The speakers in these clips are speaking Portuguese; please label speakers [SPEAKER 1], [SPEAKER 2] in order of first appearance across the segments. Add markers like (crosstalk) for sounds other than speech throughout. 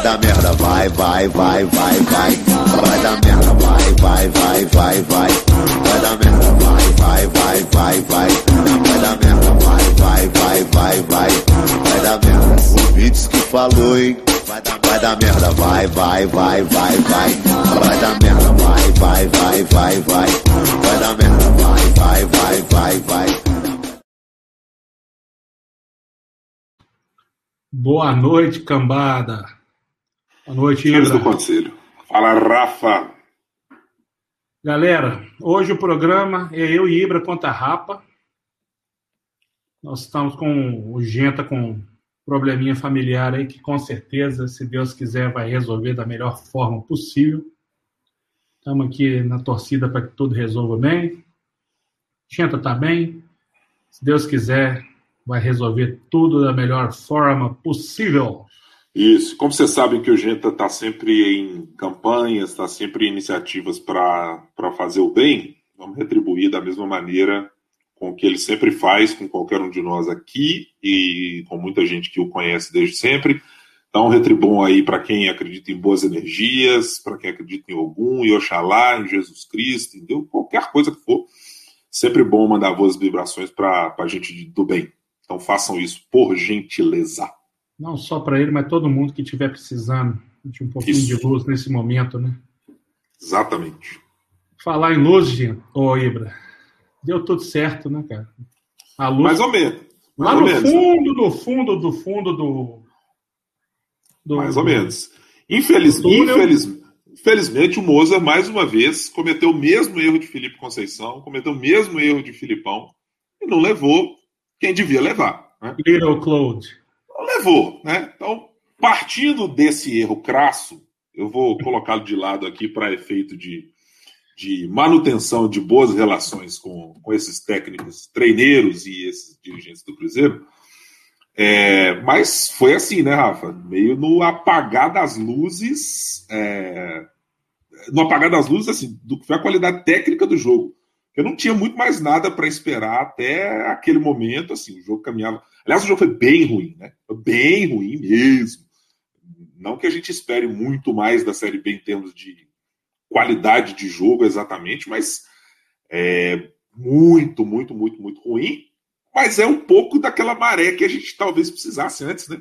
[SPEAKER 1] Vai dar merda, vai, vai, vai, vai, vai. Vai dar merda, vai, vai, vai, vai, vai. Vai dar merda, vai, vai, vai, vai, vai. Vai dar merda, vai, vai, vai, vai, vai. Vai dar merda. O Beats que falou, hein? Vai dar, vai dar merda, vai, vai, vai, vai, vai. Vai dar merda, vai, vai, vai, vai, vai. Vai dar merda, vai, vai, vai, vai, vai.
[SPEAKER 2] Boa noite, cambada. Boa noite, Ibra.
[SPEAKER 3] do Conselho. Fala, Rafa.
[SPEAKER 2] Galera, hoje o programa é eu e Ibra contra a Rapa. Nós estamos com o Genta com um probleminha familiar aí que com certeza, se Deus quiser, vai resolver da melhor forma possível. Estamos aqui na torcida para que tudo resolva bem. Genta tá bem. Se Deus quiser, vai resolver tudo da melhor forma possível.
[SPEAKER 3] Isso. Como vocês sabem que o Genta está sempre em campanhas, está sempre em iniciativas para fazer o bem, vamos retribuir da mesma maneira com que ele sempre faz com qualquer um de nós aqui e com muita gente que o conhece desde sempre. Então, retribuam aí para quem acredita em boas energias, para quem acredita em algum, em Oxalá, em Jesus Cristo, entendeu? Qualquer coisa que for. Sempre bom mandar boas vibrações para a gente do bem. Então, façam isso, por gentileza.
[SPEAKER 2] Não só para ele, mas todo mundo que estiver precisando de um pouquinho
[SPEAKER 3] Isso.
[SPEAKER 2] de luz nesse momento, né?
[SPEAKER 3] Exatamente.
[SPEAKER 2] Falar em luz, gente, ô Ibra, deu tudo certo, né, cara? A luz
[SPEAKER 3] Mais ou menos.
[SPEAKER 2] lá
[SPEAKER 3] Mais ou
[SPEAKER 2] no
[SPEAKER 3] menos.
[SPEAKER 2] fundo, do fundo, do fundo do. do-
[SPEAKER 3] Mais ou menos. Infeliz,
[SPEAKER 2] Do túnel.
[SPEAKER 3] infeliz, infelizmente, o Moza, mais uma vez, cometeu o mesmo erro de Felipe Conceição, cometeu o mesmo erro de Filipão, e não levou quem devia levar. Né?
[SPEAKER 2] Little Cloud.
[SPEAKER 3] Levou. Né? Então, partindo desse erro crasso, eu vou colocá-lo de lado aqui para efeito de, de manutenção de boas relações com, com esses técnicos, treineiros e esses dirigentes do Cruzeiro. É, mas foi assim, né, Rafa? Meio no apagar das luzes. é, no apagar das luzes, assim, do que foi a qualidade técnica do jogo. Eu não tinha muito mais nada para esperar até aquele momento, assim, o jogo caminhava. Aliás, o jogo foi bem ruim, né? Bem ruim mesmo. Não que a gente espere muito mais da Série B em termos de qualidade de jogo exatamente, mas é muito, muito, muito, muito ruim. Mas é um pouco daquela maré que a gente talvez precisasse antes, né?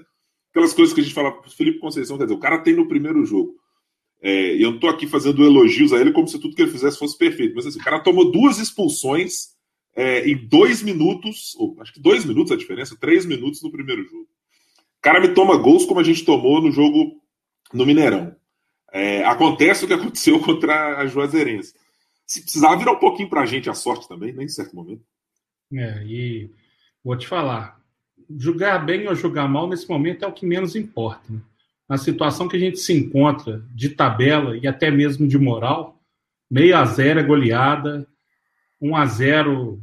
[SPEAKER 3] Aquelas coisas que a gente fala Felipe Conceição, quer dizer, o cara tem no primeiro jogo. É, eu não estou aqui fazendo elogios a ele como se tudo que ele fizesse fosse perfeito. Mas assim, o cara tomou duas expulsões é, em dois minutos, ou acho que dois minutos a diferença, três minutos no primeiro jogo. O cara me toma gols como a gente tomou no jogo no Mineirão. É, acontece o que (laughs) aconteceu contra a Juazeirense. Se precisava virar um pouquinho pra gente a sorte também, né, em certo momento.
[SPEAKER 2] É, e vou te falar, jogar bem ou jogar mal nesse momento é o que menos importa. né? Na situação que a gente se encontra de tabela e até mesmo de moral, meio a zero é goleada, 1 a 0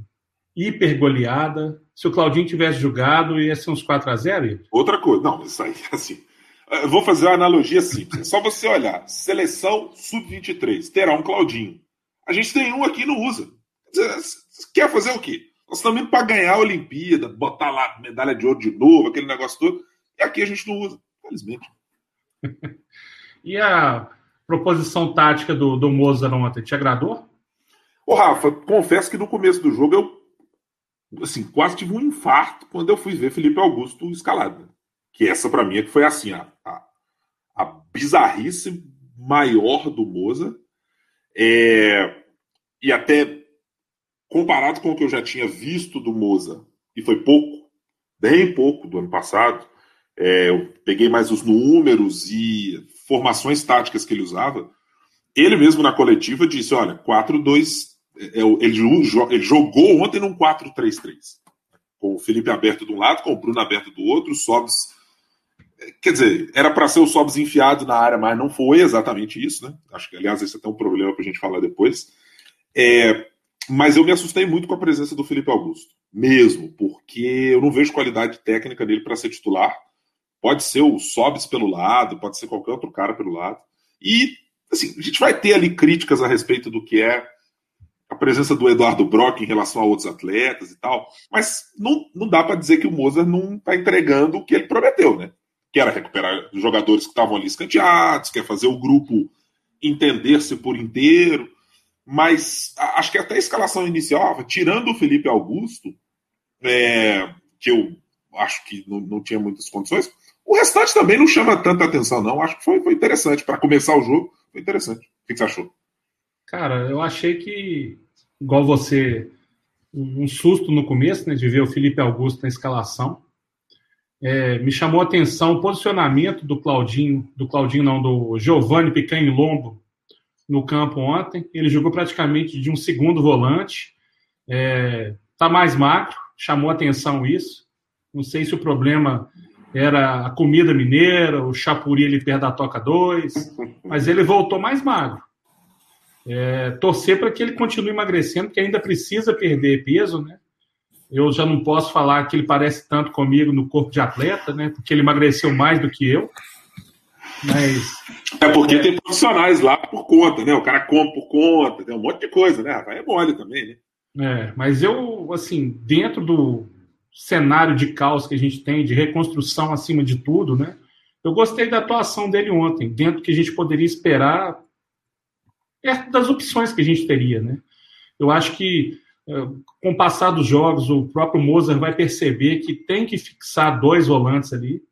[SPEAKER 2] hiper goleada. Se o Claudinho tivesse jogado, ia ser uns 4 a 0 Ibra?
[SPEAKER 3] Outra coisa, não, isso aí, (laughs) assim. Eu vou fazer uma analogia simples. É só você olhar. Seleção sub-23, terá um Claudinho. A gente tem um aqui e não usa. Quer fazer o quê? Nós estamos indo para ganhar a Olimpíada, botar lá medalha de ouro de novo, aquele negócio todo. E aqui a gente não usa, infelizmente. (laughs)
[SPEAKER 2] E a proposição tática do, do Mozart ontem, te agradou?
[SPEAKER 3] Ô, Rafa, confesso que no começo do jogo eu assim, quase tive um infarto quando eu fui ver Felipe Augusto escalado. Que essa, para mim, é que foi assim, a, a, a bizarrice maior do Moza. É, e até comparado com o que eu já tinha visto do Moza, e foi pouco, bem pouco do ano passado, é, eu peguei mais os números e formações táticas que ele usava. Ele mesmo na coletiva disse: olha, 4-2. é, jo- ele jogou ontem num 4-3-3. Com o Felipe aberto de um lado, com o Bruno aberto do outro, o Sobs. Quer dizer, era para ser o Sobs enfiado na área, mas não foi exatamente isso, né? Acho que, aliás, esse é até um problema para a gente falar depois. É, mas eu me assustei muito com a presença do Felipe Augusto, mesmo, porque eu não vejo qualidade técnica dele para ser titular. Pode ser o Sobs pelo lado, pode ser qualquer outro cara pelo lado. E, assim, a gente vai ter ali críticas a respeito do que é a presença do Eduardo Brock em relação a outros atletas e tal, mas não, não dá para dizer que o Mozart não está entregando o que ele prometeu, né? que era recuperar jogadores que estavam ali escanteados, quer fazer o grupo entender-se por inteiro. Mas acho que até a escalação inicial, tirando o Felipe Augusto, é, que eu acho que não, não, tinha muitas condições, o restante também não chama tanta atenção, não. Acho que foi, foi interessante. Para começar o jogo, foi interessante. O que você achou?
[SPEAKER 2] Cara, eu achei que, igual você, um susto no começo, né, de ver o Felipe Augusto na escalação. É, me chamou a atenção o posicionamento do Claudinho, do Claudinho não, do Giovanni Picanho Lombo no campo ontem. Ele jogou praticamente de um segundo volante. É, tá mais magro, chamou atenção isso. Não sei se o problema era a comida mineira, o chapuri ali perto da Toca 2, mas ele voltou mais magro. É, torcer para que ele continue emagrecendo, porque ainda precisa perder peso, né? Eu já não posso falar que ele parece tanto comigo no corpo de atleta, né? Porque ele emagreceu mais do que eu. Mas.
[SPEAKER 3] É porque é... tem profissionais lá por conta, né? O cara come por conta, tem um monte de coisa, né? Vai é mole também,
[SPEAKER 2] né? É, mas eu, assim, dentro do cenário de caos que a gente tem, de reconstrução acima de tudo, né? Eu gostei da atuação dele ontem, dentro que a gente poderia esperar perto das opções que a gente teria, né? Eu acho que eh, com o passar dos jogos, o próprio Mozart vai perceber que tem que fixar dois volantes ali.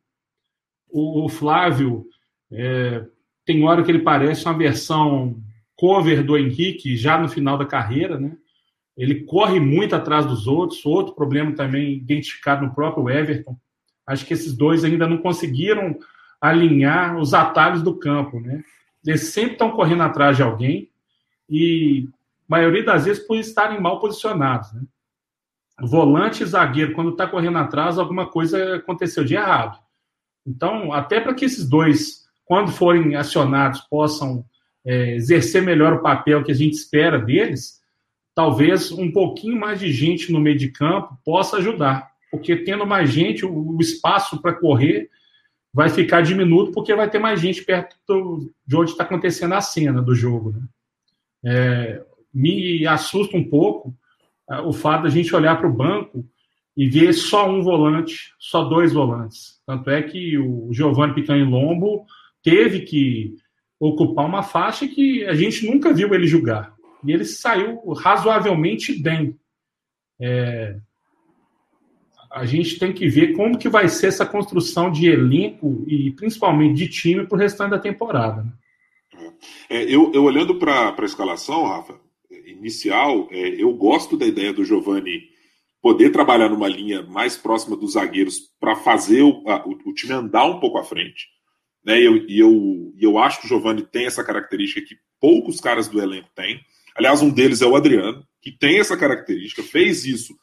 [SPEAKER 2] O, Flávio é, tem hora que ele parece uma versão cover do Henrique já no final da carreira, né? Ele corre muito atrás dos outros. Outro problema também identificado no próprio Everton. Acho que esses dois ainda não conseguiram alinhar os atalhos do campo, né? Eles sempre estão correndo atrás de alguém e, maioria das vezes, por estarem mal posicionados. Né? Volante e zagueiro, quando está correndo atrás, alguma coisa aconteceu de errado. Então, até para que esses dois, quando forem acionados, possam é, exercer melhor o papel que a gente espera deles, talvez um pouquinho mais de gente no meio de campo possa ajudar. Porque tendo mais gente, o, espaço para correr vai ficar diminuto porque vai ter mais gente perto do, de onde está acontecendo a cena do jogo. Né? É, me assusta um pouco é, o fato da gente olhar para o banco e ver só um volante, só dois volantes. Tanto é que o Giovanni Picanho Lombo teve que ocupar uma faixa que a gente nunca viu ele jogar. E ele saiu razoavelmente bem. É, a gente tem que ver como que vai ser essa construção de elenco e principalmente de time para o restante da temporada. Né?
[SPEAKER 3] É, eu, eu, olhando para a escalação, Rafa, inicial, é, eu gosto da ideia do Giovani poder trabalhar numa linha mais próxima dos zagueiros para fazer o, a, o, o, time andar um pouco à frente. Né? E eu, eu, eu acho que o Giovani tem essa característica que poucos caras do elenco têm. Aliás, um deles é o Adriano, que tem essa característica, fez isso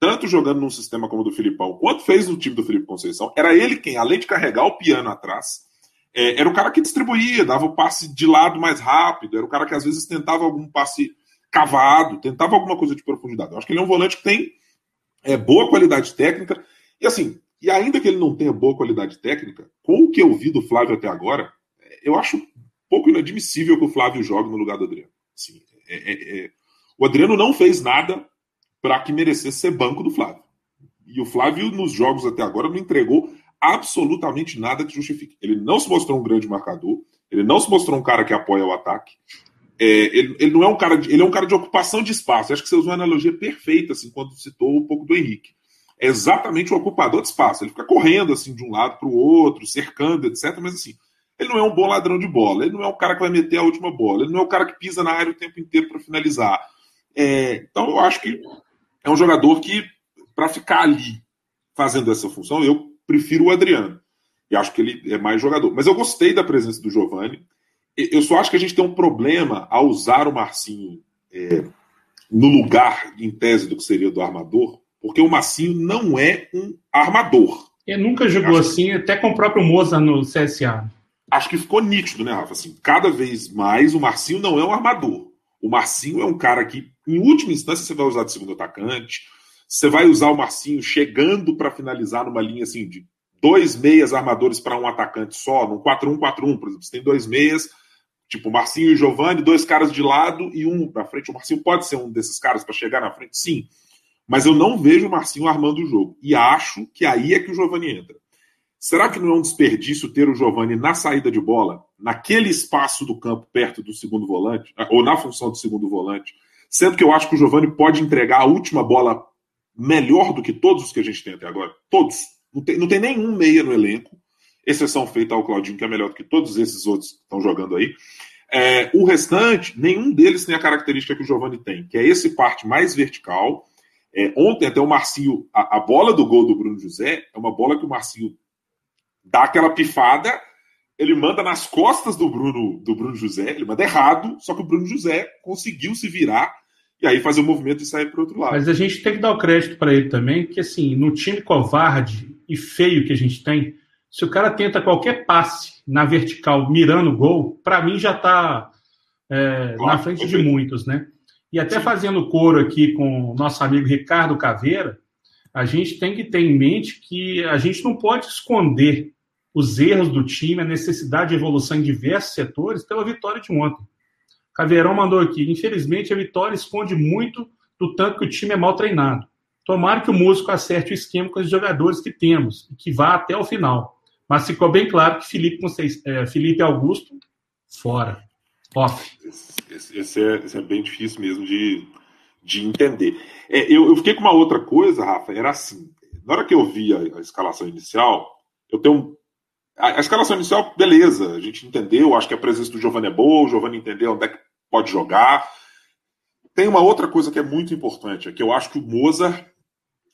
[SPEAKER 3] tanto jogando num sistema como o do Filipão, quanto fez no time do Felipe Conceição, era ele quem, além de carregar o piano atrás, é, era o cara que distribuía, dava o passe de lado mais rápido, era o cara que às vezes tentava algum passe cavado, tentava alguma coisa de profundidade. Eu acho que ele é um volante que tem é, boa qualidade técnica, e assim, e ainda que ele não tenha boa qualidade técnica, com o que eu vi do Flávio até agora, eu acho pouco inadmissível que o Flávio jogue no lugar do Adriano. Assim, é, é, é o Adriano não fez nada para que merecesse ser banco do Flávio. E o Flávio, nos jogos até agora, não entregou absolutamente nada que justifique. Ele não se mostrou um grande marcador, ele não se mostrou um cara que apoia o ataque. É, ele, ele, não é um cara de, ele é um cara de ocupação de espaço. acho que você usou uma analogia perfeita assim quando citou um pouco do Henrique. É exatamente o ocupador de espaço. Ele fica correndo assim de um lado para o outro, cercando, etc. Mas assim, ele não é um bom ladrão de bola. Ele não é um cara que vai meter a última bola. Ele não é o cara que pisa na área o tempo inteiro para finalizar. É, então eu acho que é um jogador que, para ficar ali fazendo essa função, eu prefiro o Adriano. E acho que ele é mais jogador. Mas eu gostei da presença do Giovani. Eu só acho que a gente tem um problema ao usar o Marcinho é, no lugar, em tese, do que seria do armador, porque o Marcinho não é um armador.
[SPEAKER 2] Ele nunca jogou assim, que... até com o próprio Moza no CSA.
[SPEAKER 3] Acho que ficou nítido, né, Rafa? Assim, cada vez mais o Marcinho não é um armador. O Marcinho é um cara que, em última instância, você vai usar de segundo atacante, você vai usar o Marcinho chegando para finalizar numa linha assim de dois meias armadores para um atacante só, num 4-1-4-1, por exemplo. Você tem dois meias, tipo Marcinho e Giovanni, dois caras de lado e um para frente. O Marcinho pode ser um desses caras para chegar na frente, sim. Mas eu não vejo o Marcinho armando o jogo. E acho que aí é que o Giovanni entra. Será que não é um desperdício ter o Giovani na saída de bola, naquele espaço do campo perto do segundo volante, ou na função do segundo volante? Sendo que eu acho que o Giovani pode entregar a última bola melhor do que todos os que a gente tem até agora. Todos. Não tem, não tem nenhum meia no elenco, exceção feita ao Claudinho, que é melhor do que todos esses outros que estão jogando aí. É, o restante, nenhum deles tem a característica que o Giovani tem, que é esse parte mais vertical. É, ontem, até o Marcinho, a, a, bola do gol do Bruno José é uma bola que o Marcinho dá aquela pifada, ele manda nas costas do Bruno, do Bruno José, ele manda errado, só que o Bruno José conseguiu se virar e aí fazer o movimento e sair para outro lado.
[SPEAKER 2] Mas a gente tem que dar o crédito para ele também, que assim, no time covarde e feio que a gente tem, se o cara tenta qualquer passe na vertical mirando o gol, para mim já está é, claro, na frente de muitos, né? E até Sim. fazendo coro aqui com o nosso amigo Ricardo Caveira, a gente tem que ter em mente que a gente não pode esconder os erros do time, a necessidade de evolução em diversos setores pela vitória de ontem. Caveirão mandou aqui. Infelizmente, a vitória esconde muito do tanto que o time é mal treinado. Tomara que o músico acerte o esquema com os jogadores que temos e que vá até o final. Mas ficou bem claro que Felipe, é, Felipe Augusto, fora. Off.
[SPEAKER 3] Esse, esse, é, esse, é, bem difícil mesmo de, de entender. É, eu, eu, fiquei com uma outra coisa, Rafa, era assim. Na hora que eu vi a, a escalação inicial, eu tenho. A, escalação inicial, beleza, a gente entendeu, acho que a presença do Giovanni é boa, o Giovanni entendeu onde é que pode jogar. Tem uma outra coisa que é muito importante, é que eu acho que o Mozart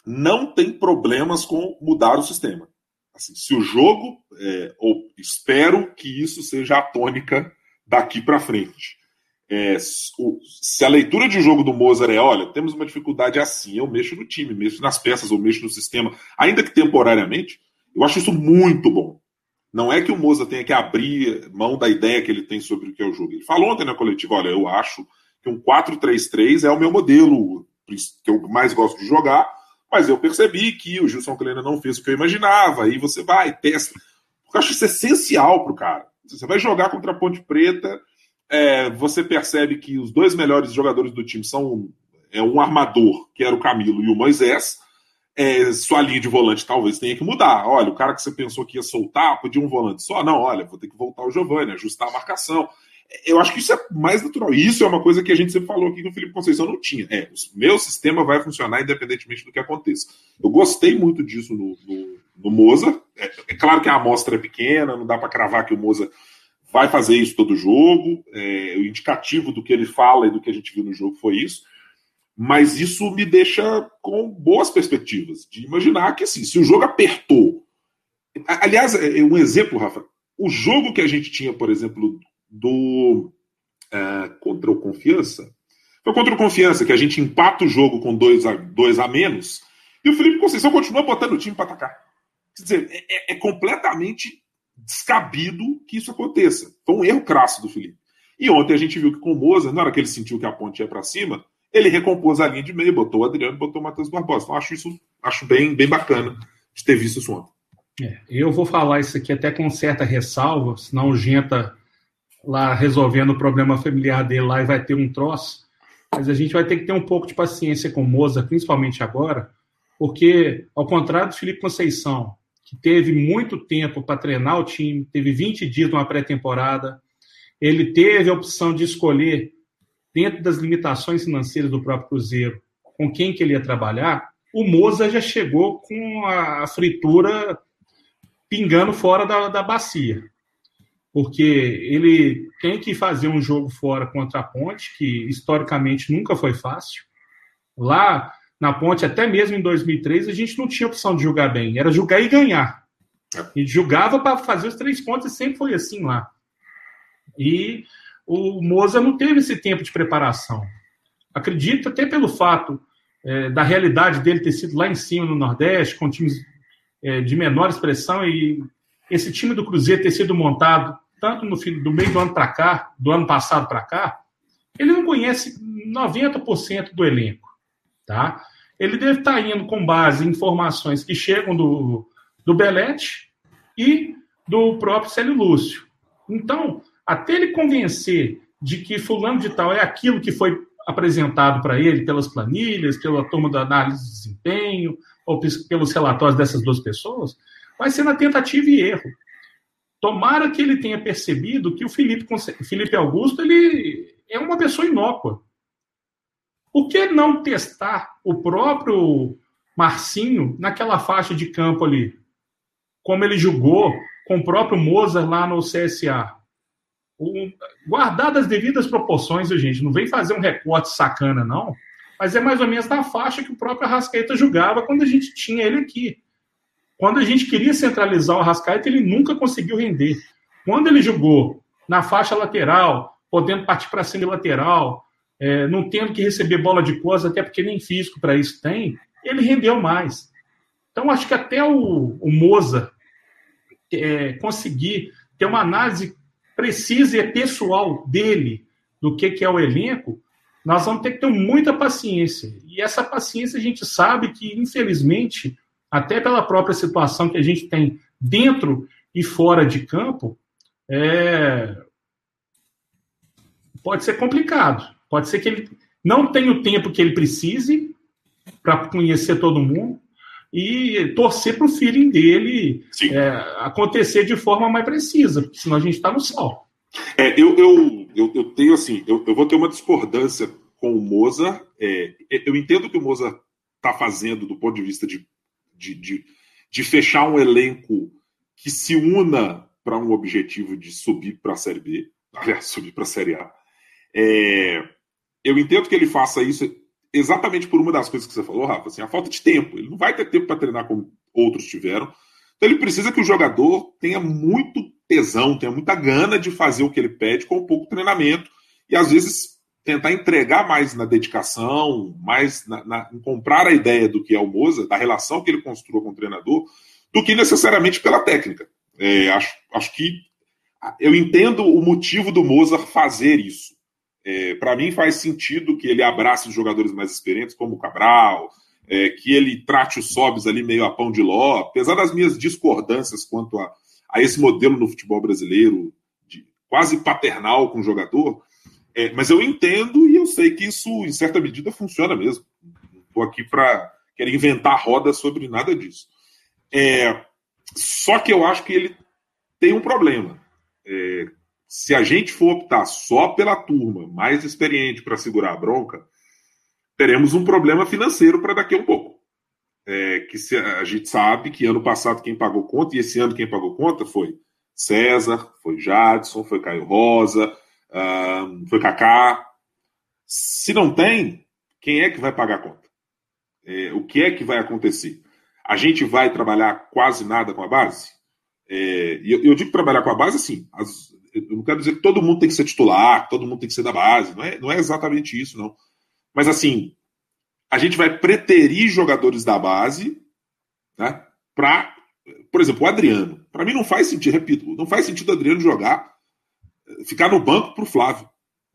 [SPEAKER 3] não tem problemas com mudar o sistema. Assim, se o jogo, é, ou espero que isso seja a tônica daqui para frente. É, se a leitura de jogo do Mozart é, olha, temos uma dificuldade assim, eu mexo no time, mexo nas peças, ou mexo no sistema, ainda que temporariamente, eu acho isso muito bom. Não é que o Mozart tenha que abrir mão da ideia que ele tem sobre o que é o jogo. Ele falou ontem na coletiva, olha, eu acho que um 4-3-3 é o meu modelo que eu mais gosto de jogar, mas eu percebi que o Gilson Kleina não fez o que eu imaginava. Aí você vai, testa. Porque eu acho isso essencial para o cara. Você vai jogar contra a Ponte Preta, é, você percebe que os dois melhores jogadores do time são é, um armador, que era o Camilo, e o Moisés. É, sua linha de volante talvez tenha que mudar. Olha, o cara que você pensou que ia soltar, podia um volante só. Não, olha, vou ter que voltar o Giovanni, ajustar a marcação eu acho que isso é mais natural. Isso é uma coisa que a gente sempre falou aqui que o Felipe Conceição não tinha. É, o meu sistema vai funcionar independentemente do que aconteça. Eu gostei muito disso no, no, no Moza. É, é, claro que a amostra é pequena, não dá para cravar que o Moza vai fazer isso todo jogo. É, o indicativo do que ele fala e do que a gente viu no jogo foi isso. Mas isso me deixa com boas perspectivas de imaginar que assim, se o jogo apertou. Aliás, é, é um exemplo, Rafa. O jogo que a gente tinha, por exemplo, do é, contra o Confiança. Foi contra o Confiança que a gente empata o jogo com dois a, dois a menos e o Felipe Conceição continua botando o time para atacar. Quer dizer, é, é, é, completamente descabido que isso aconteça. Foi um erro crasso do Felipe. E ontem a gente viu que com o Moza, na hora que ele sentiu que a ponte ia para cima, ele recompôs a linha de meio, botou o Adriano, botou o Matheus Barbosa. Então acho isso acho bem, bem bacana de ter visto isso ontem.
[SPEAKER 2] É, eu vou falar isso aqui até com certa ressalva, senão o Genta lá resolvendo o problema familiar dele lá e vai ter um troço. Mas a gente vai ter que ter um pouco de paciência com o Moza, principalmente agora, porque, ao contrário do Felipe Conceição, que teve muito tempo para treinar o time, teve 20 dias numa pré-temporada, ele teve a opção de escolher, dentro das limitações financeiras do próprio Cruzeiro, com quem que ele ia trabalhar, o Moza já chegou com a fritura pingando fora da, da bacia porque ele tem que fazer um jogo fora contra a Ponte, que historicamente nunca foi fácil. Lá na Ponte, até mesmo em 2003, a gente não tinha opção de jogar bem, era jogar e ganhar. E jogava para fazer os três pontos e sempre foi assim lá. E o Moza não teve esse tempo de preparação. Acredito até pelo fato é, da realidade dele ter sido lá em cima no Nordeste, com times é, de menor expressão, e esse time do Cruzeiro ter sido montado tanto no fim do meio do ano para cá, do ano passado para cá, ele não conhece 90% do elenco, tá? Ele deve estar tá indo com base em informações que chegam do, do Belete e do próprio Célio Lúcio. Então, até ele convencer de que fulano de tal é aquilo que foi apresentado para ele pelas planilhas, pela turma da análise de desempenho, ou pelos relatórios dessas duas pessoas, vai ser na tentativa e erro. Tomara que ele tenha percebido que o Felipe, Felipe Augusto ele é uma pessoa inócua. Por que não testar o próprio Marcinho naquela faixa de campo ali? Como ele jogou com o próprio Mozart lá no CSA. Um, guardado as devidas proporções, gente, não vem fazer um recorte sacana, não, mas é mais ou menos da faixa que o próprio Arrascaeta julgava quando a gente tinha ele aqui. Quando a gente queria centralizar o Arrascaeta, ele nunca conseguiu render. Quando ele jogou na faixa lateral, podendo partir para cima lateral, é, não tendo que receber bola de costas, até porque nem físico para isso tem, ele rendeu mais. Então, acho que até o, o Moza é, conseguir ter uma análise precisa e pessoal dele do que, que é o elenco, nós vamos ter que ter muita paciência. E essa paciência a gente sabe que, infelizmente, até pela própria situação que a gente tem dentro e fora de campo, é... pode ser complicado. Pode ser que ele não tenha o tempo que ele precise para conhecer todo mundo e torcer para o feeling dele é, acontecer de forma mais precisa, porque senão a gente está no sol.
[SPEAKER 3] É, eu, eu, eu, eu, tenho assim, eu, eu, vou ter uma discordância com o Mozart. É, eu entendo que o Mozart está fazendo do ponto de vista de, de, de, de fechar um elenco que se una para um objetivo de subir para a Série B, aliás, subir para a Série A. É, eu entendo que ele faça isso exatamente por uma das coisas que você falou, Rafa, assim, a falta de tempo. Ele não vai ter tempo para treinar como outros tiveram. Então ele precisa que o jogador tenha muito tesão, tenha muita gana de fazer o que ele pede com pouco treinamento e às vezes tentar entregar mais na dedicação, mais na, na, em comprar a ideia do que é o Moza, da relação que ele construiu com o treinador, do que necessariamente pela técnica. É, acho, acho que eu entendo o motivo do Mozart fazer isso. É, para mim faz sentido que ele abrace os jogadores mais experientes, como o Cabral, é, que ele trate os sobs ali meio a pão de ló, apesar das minhas discordâncias quanto a, a esse modelo no futebol brasileiro, de, quase paternal com o jogador, é, mas eu entendo e eu sei que isso, em certa medida, funciona mesmo. Não estou aqui para querer inventar roda sobre nada disso. É, só que eu acho que ele tem um problema. É, se a gente for optar só pela turma mais experiente para segurar a bronca, teremos um problema financeiro para daqui a um pouco. É, que se, a gente sabe que ano passado quem pagou conta, e esse ano quem pagou conta foi César, foi Jadson, foi Caio Rosa, foi Kaká. Se não tem, quem é que vai pagar a conta? É, o que é que vai acontecer? A gente vai trabalhar quase nada com a base? É, eu, eu, digo trabalhar com a base assim, as, eu não quero dizer que todo mundo tem que ser titular, todo mundo tem que ser da base, não é, não é exatamente isso, não. Mas assim, a gente vai preterir jogadores da base, né, para, por exemplo, o Adriano. Para mim não faz sentido, repito, não faz sentido o Adriano jogar, ficar no banco para o Flávio.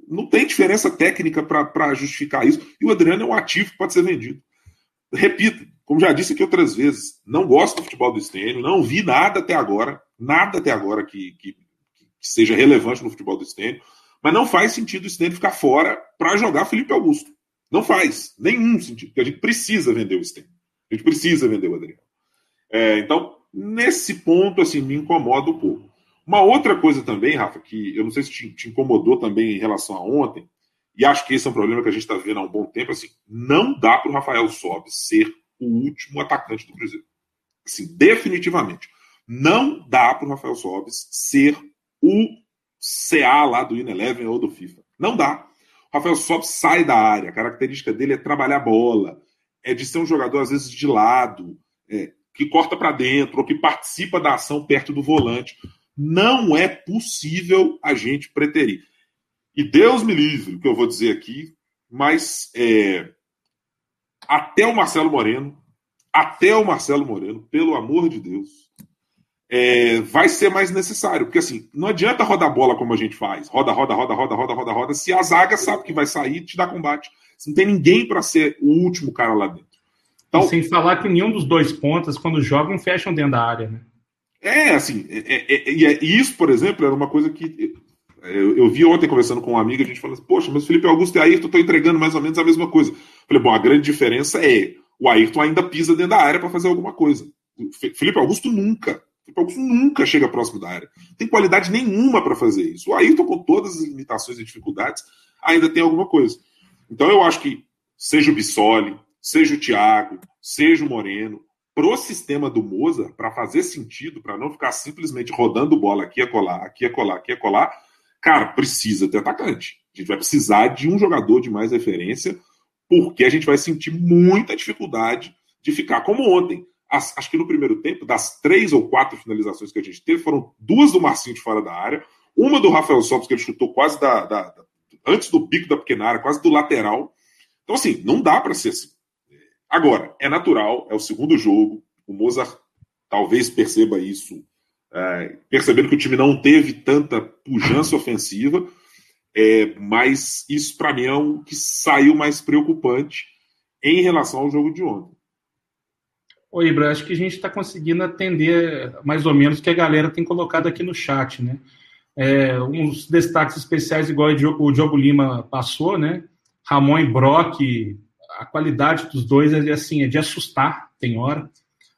[SPEAKER 3] Não tem diferença técnica para justificar isso. E o Adriano é um ativo que pode ser vendido. Repito, como já disse aqui outras vezes, não gosto do futebol do Estênio, não vi nada até agora, nada até agora que, que que seja relevante no futebol do Stênio, mas não faz sentido o Stênio ficar fora para jogar Felipe Augusto. Não faz nenhum sentido, porque a gente precisa vender o Stênio. A gente precisa vender o Adriano. É, então, nesse ponto, assim, me incomoda um pouco. Uma outra coisa também, Rafa, que eu não sei se te, te incomodou também em relação a ontem, e acho que esse é um problema que a gente está vendo há um bom tempo, assim, não dá para o Rafael Sobis ser o último atacante do Cruzeiro. Assim, definitivamente. Não dá para o Rafael Sobis ser o CA lá do Ineleven ou do FIFA. Não dá. O Rafael Sobis sai da área. A característica dele é trabalhar bola, é de ser um jogador, às vezes, de lado, é, que corta para dentro, ou que participa da ação perto do volante. Não é possível a gente preterir. E Deus me livre, o que eu vou dizer aqui, mas é, até o Marcelo Moreno, até o Marcelo Moreno, pelo amor de Deus, é, vai ser mais necessário. Porque assim, não adianta rodar bola como a gente faz. Roda, roda, roda, roda, roda, roda, roda. Se a zaga sabe que vai sair, te dá combate. Não tem ninguém para ser o último cara lá dentro.
[SPEAKER 2] Então, sem falar que nenhum dos dois pontas, quando jogam, fecham dentro da área, né?
[SPEAKER 3] É, assim, é, é, é, é isso, por exemplo, era uma coisa que eu, eu, vi ontem conversando com um amigo, a gente falando assim, poxa, mas Felipe Augusto e Ayrton estão entregando mais ou menos a mesma coisa. Falei, bom, a grande diferença é o Ayrton ainda pisa dentro da área para fazer alguma coisa. Felipe Augusto nunca. Augusto nunca chega próximo da área. Tem qualidade nenhuma para fazer isso. O Ayrton, com todas as limitações e dificuldades, ainda tem alguma coisa. Então eu acho que seja o Bissoli, seja o Thiago, seja o Moreno, pro sistema do Moza, para fazer sentido, para não ficar simplesmente rodando bola aqui a colar, aqui a colar, aqui a colar, cara, precisa ter atacante. A gente vai precisar de um jogador de mais referência, porque a gente vai sentir muita dificuldade de ficar como ontem. As, acho que no primeiro tempo, das três ou quatro finalizações que a gente teve, foram duas do Marcinho de fora da área, uma do Rafael Santos, que ele chutou quase da, da, da antes do bico da pequena área, quase do lateral. Então, assim, não dá para ser assim. Agora, é natural, é o segundo jogo. O Mozart talvez perceba isso, é, percebendo que o time não teve tanta pujança ofensiva, é, mas isso para mim é o que saiu mais preocupante em relação ao jogo de ontem.
[SPEAKER 2] Ô, Ibra, acho que a gente está conseguindo atender mais ou menos o que a galera tem colocado aqui no chat, né? É, uns destaques especiais, igual o Diogo Lima passou, né? Ramon e Brock, a qualidade dos dois é assim, é de assustar, tem hora.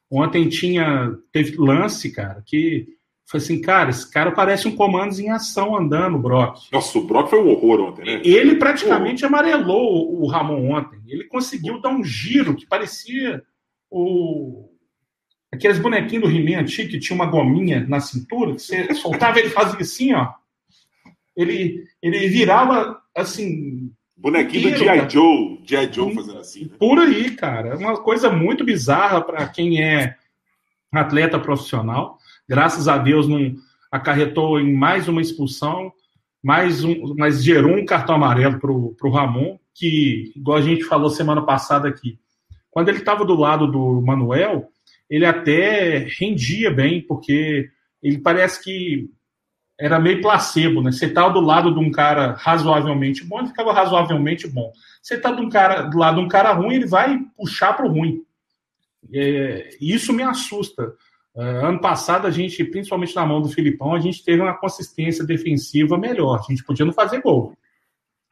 [SPEAKER 2] Ontem tinha, teve lance, cara, que foi assim, cara, esse cara parece um comandos em ação andando, o Brock.
[SPEAKER 3] Nossa, o Brock foi um horror ontem, né?
[SPEAKER 2] Ele praticamente amarelou o Ramon ontem. Ele conseguiu dar um giro que parecia o. Aqueles bonequinhos do He-Man antigo que tinha uma gominha na cintura, que você (laughs) soltava, ele fazia assim, ó. Ele, ele virava assim.
[SPEAKER 3] Bonequinho do G.I. Joe, G.I. Joe fazendo assim. Né?
[SPEAKER 2] Por aí, cara. É uma coisa muito bizarra para quem é atleta profissional. Graças a Deus não acarretou em mais uma expulsão, mais um, mas gerou um cartão amarelo para o Ramon, que, igual a gente falou semana passada aqui, quando ele estava do lado do Manuel, ele até rendia bem, porque ele parece que era meio placebo, né? Você estava tá do lado de um cara razoavelmente bom, ele ficava razoavelmente bom. Você está do, um cara, do lado de um cara ruim, ele vai puxar para o ruim. É, isso me assusta. Uh, ano passado, a gente, principalmente na mão do Filipão, a gente teve uma consistência defensiva melhor. A gente podia não fazer gol,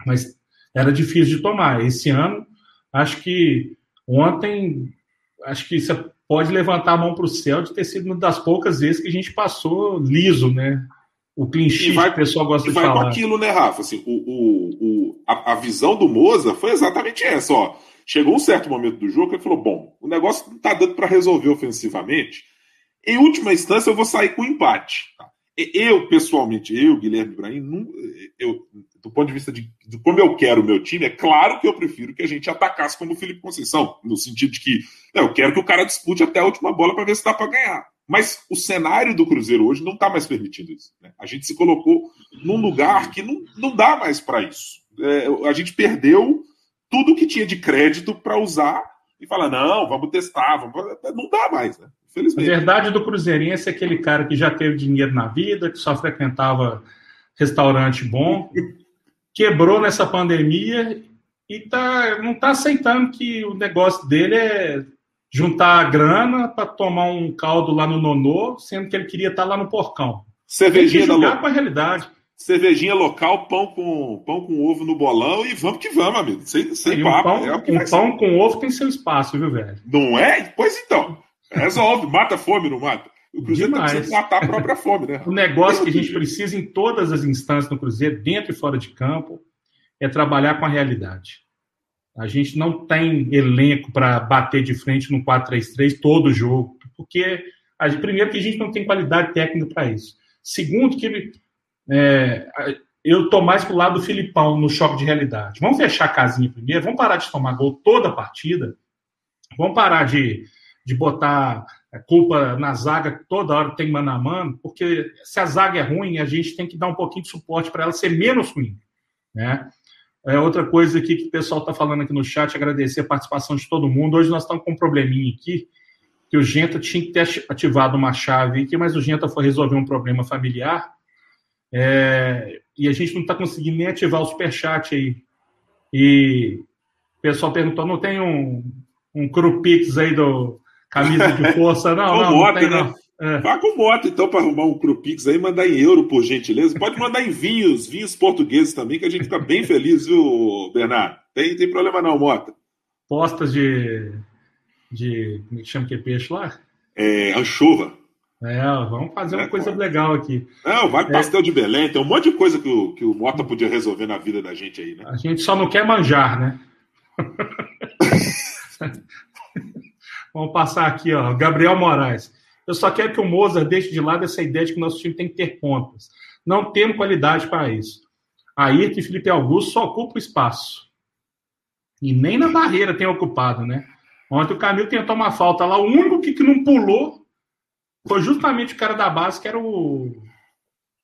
[SPEAKER 2] mas era difícil de tomar. Esse ano, acho que ontem, acho que você pode levantar a mão para o céu de ter sido uma das poucas vezes que a gente passou liso, né? O vai, que o pessoal gosta de
[SPEAKER 3] vai
[SPEAKER 2] falar.
[SPEAKER 3] vai com aquilo, né, Rafa? Assim, o, o, o a, a, visão do Moza foi exatamente essa, ó. Chegou um certo momento do jogo que ele falou: bom, o negócio não está dando para resolver ofensivamente em última instância, eu vou sair com empate. Eu, pessoalmente, eu, Guilherme Ibrahim, não, eu, do ponto de vista de, de, como eu quero o meu time, é claro que eu prefiro que a gente atacasse como o Felipe Conceição, no sentido de que não, eu quero que o cara dispute até a última bola para ver se dá para ganhar. Mas o cenário do Cruzeiro hoje não está mais permitindo isso. Né? A gente se colocou num lugar que não, não dá mais para isso. É, a gente perdeu tudo que tinha de crédito para usar e falar: não, vamos testar, vamos... não dá mais. Né?
[SPEAKER 2] Infelizmente. A verdade do Cruzeirense é aquele cara que já teve dinheiro na vida, que só frequentava restaurante bom, (laughs) quebrou nessa pandemia e tá, não está aceitando que o negócio dele é juntar a grana para tomar um caldo lá no Nonô, sendo que ele queria estar tá lá no porcão.
[SPEAKER 3] Cervejinha
[SPEAKER 2] Tem
[SPEAKER 3] que
[SPEAKER 2] da lo... com a realidade.
[SPEAKER 3] Cervejinha local, pão com, pão com ovo no bolão e vamos que vamos, amigo. Sem, sem
[SPEAKER 2] papo. Um pão, é um pão com ovo tem seu espaço, viu, velho?
[SPEAKER 3] Não é? Pois então. Resolve, mata a fome, não mata? O Cruzeiro Demais. tá matar a própria fome, né? (laughs)
[SPEAKER 2] o negócio que a gente precisa em todas as instâncias no Cruzeiro, dentro e fora de campo, é trabalhar com a realidade. A gente não tem elenco para bater de frente no 4-3-3 todo jogo, porque primeiro que a gente não tem qualidade técnica para isso. Segundo que é, eu estou mais pro lado do Filipão no choque de realidade. Vamos fechar a casinha primeiro, vamos parar de tomar gol toda a partida, vamos parar de de botar culpa na zaga toda hora tem mano a mano, porque se a zaga é ruim, a gente tem que dar um pouquinho de suporte para ela ser menos ruim. Né? É outra coisa aqui que o pessoal está falando aqui no chat, agradecer a participação de todo mundo. Hoje nós estamos com um probleminha aqui, que o Genta tinha que ter ativado uma chave aqui, mas o Genta foi resolver um problema familiar. É, e a gente não está conseguindo nem ativar o superchat aí. E o pessoal perguntou: não tem um, um Crupix aí do, camisa de força, não.
[SPEAKER 3] com
[SPEAKER 2] não,
[SPEAKER 3] moto,
[SPEAKER 2] não tem,
[SPEAKER 3] né? É. Vá com moto, então, para arrumar um Crupix aí, mandar em euro, por gentileza. Pode mandar em vinhos, vinhos portugueses também, que a gente fica bem feliz, viu, Bernardo? Tem, tem problema não, Mota.
[SPEAKER 2] Postas de. de. como é que chama que é peixe lá?
[SPEAKER 3] é, anchova.
[SPEAKER 2] É, vamos fazer uma é, coisa legal aqui.
[SPEAKER 3] Não, vai é. pastel de Belém, tem um monte de coisa que o, que o Mota podia resolver na vida da gente aí, né?
[SPEAKER 2] A gente só não quer manjar, né? (laughs) vamos passar aqui, ó. Gabriel Moraes. Eu só quero que o Mozart deixe de lado essa ideia de que o nosso time tem que ter pontas. Não temos qualidade para isso. Ayrton e Felipe Augusto só ocupam espaço. E nem na barreira tem ocupado, né? Ontem o Camilo tentou uma falta lá. O único que, que não pulou foi justamente o cara da base, que era o,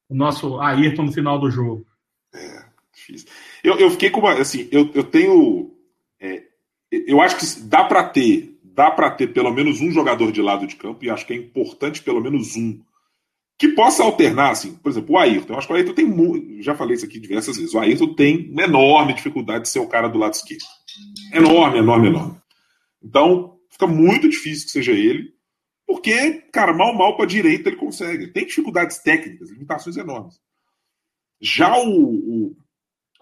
[SPEAKER 2] o nosso Ayrton no final do jogo.
[SPEAKER 3] É, difícil. Eu, eu fiquei com uma. Assim, eu, eu tenho. É, eu acho que dá para ter. Dá para ter pelo menos um jogador de lado de campo, e acho que é importante pelo menos um que possa alternar, assim, por exemplo, o Ayrton. Eu acho que o Ayrton tem. Já falei isso aqui diversas vezes. O Ayrton tem uma enorme dificuldade de ser o cara do lado esquerdo. Enorme, enorme, enorme. Então, fica muito difícil que seja ele, porque, cara, mal, mal para a direita ele consegue. Tem dificuldades técnicas, limitações enormes. Já o, o,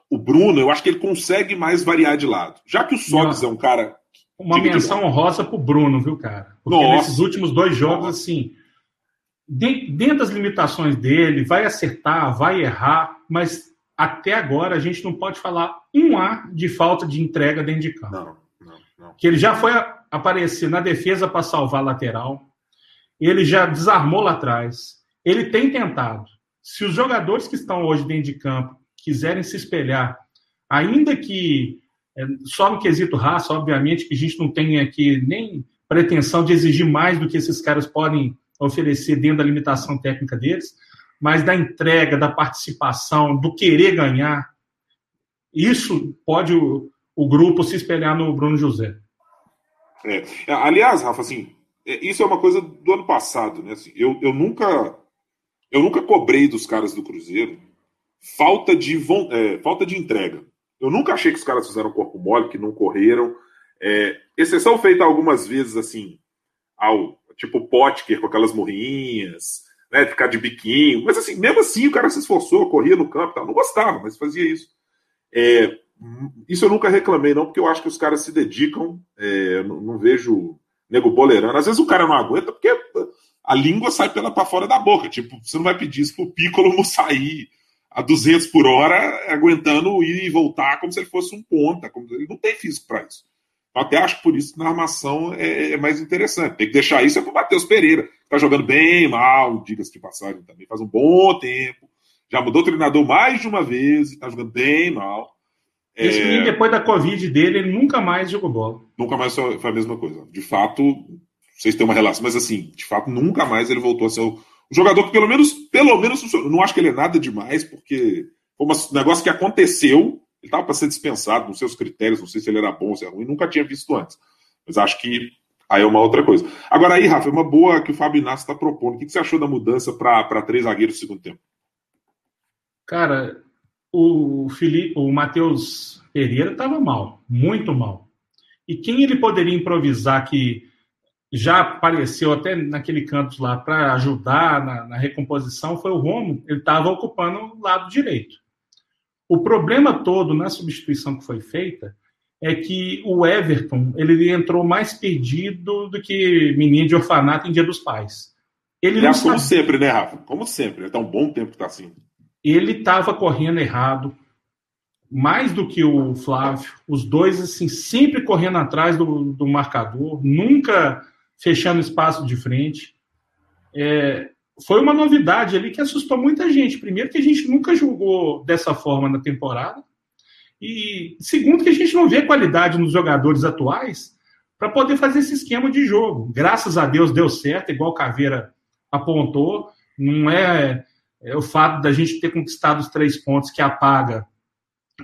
[SPEAKER 3] o Bruno, eu acho que ele consegue mais variar de lado. Já que o Sobs é um cara.
[SPEAKER 2] Uma menção honrosa pro Bruno, viu, cara? Porque Nossa. nesses últimos dois jogos, assim dentro das limitações dele, vai acertar, vai errar, mas até agora a gente não pode falar um A de falta de entrega dentro de campo. Não, não, não. Que ele já foi aparecer na defesa para salvar a lateral, ele já desarmou lá atrás, ele tem tentado. Se os jogadores que estão hoje dentro de campo quiserem se espelhar, ainda que só no quesito raça, obviamente que a gente não tem aqui nem pretensão de exigir mais do que esses caras podem oferecer dentro da limitação técnica deles, mas da entrega, da participação, do querer ganhar, isso pode o, o grupo se espelhar no Bruno José.
[SPEAKER 3] É. Aliás, Rafa, assim, é, isso é uma coisa do ano passado, né? Assim, eu, eu nunca eu nunca cobrei dos caras do Cruzeiro falta de é, falta de entrega. Eu nunca achei que os caras fizeram corpo mole, que não correram. É, exceção feita algumas vezes assim ao tipo Potker com aquelas morrinhas, né, ficar de biquinho. Mas assim, mesmo assim o cara se esforçou, corria no campo, tal. não gostava, mas fazia isso. É, isso eu nunca reclamei, não, porque eu acho que os caras se dedicam. É, não, não, vejo nego boleirando. Às vezes o cara não aguenta porque a língua sai pela para fora da boca. Tipo, você não vai pedir isso pro Piccolo (laughs) sair a 200 por hora, aguentando ir e voltar como se ele fosse um ponta. Como, ele não tem físico para isso. Até acho que por isso que na armação é, é mais interessante. Tem que deixar isso é para o Matheus Pereira. Está jogando bem mal, diga-se de passagem também, faz um bom tempo. Já mudou o treinador mais de uma vez, está jogando bem mal.
[SPEAKER 2] Esse é... menino, depois da Covid dele, ele nunca mais jogou bola.
[SPEAKER 3] Nunca mais foi a mesma coisa. De fato, vocês têm uma relação, mas assim, de fato, nunca mais ele voltou a ser o, jogador que pelo menos, pelo menos, não acho que ele é nada demais, porque foi um negócio que aconteceu ele estava para ser dispensado nos seus critérios, não sei se ele era bom ou se era ruim, nunca tinha visto antes. Mas acho que aí é uma outra coisa. Agora aí, Rafa, é uma boa que o Fábio Inácio está propondo. O que você achou da mudança para três zagueiros no segundo tempo?
[SPEAKER 2] Cara, o, Felipe, o Matheus Pereira estava mal, muito mal. E quem ele poderia improvisar que já apareceu até naquele canto lá para ajudar na, na, recomposição foi o Romo. Ele estava ocupando o lado direito. O problema todo na substituição que foi feita é que o Everton ele entrou mais perdido do que menino de orfanato em Dia dos Pais.
[SPEAKER 3] Ele é, como sempre, né, Rafa? Como sempre. Está um bom tempo que está assim.
[SPEAKER 2] Ele estava correndo errado, mais do que o Flávio. Os dois, assim, sempre correndo atrás do, do marcador, nunca fechando espaço de frente. É, foi uma novidade ali que assustou muita gente. Primeiro, que a gente nunca jogou dessa forma na temporada. E segundo, que a gente não vê qualidade nos jogadores atuais para poder fazer esse esquema de jogo. Graças a Deus deu certo, igual o Caveira apontou. Não é, é o fato da gente ter conquistado os três pontos que apaga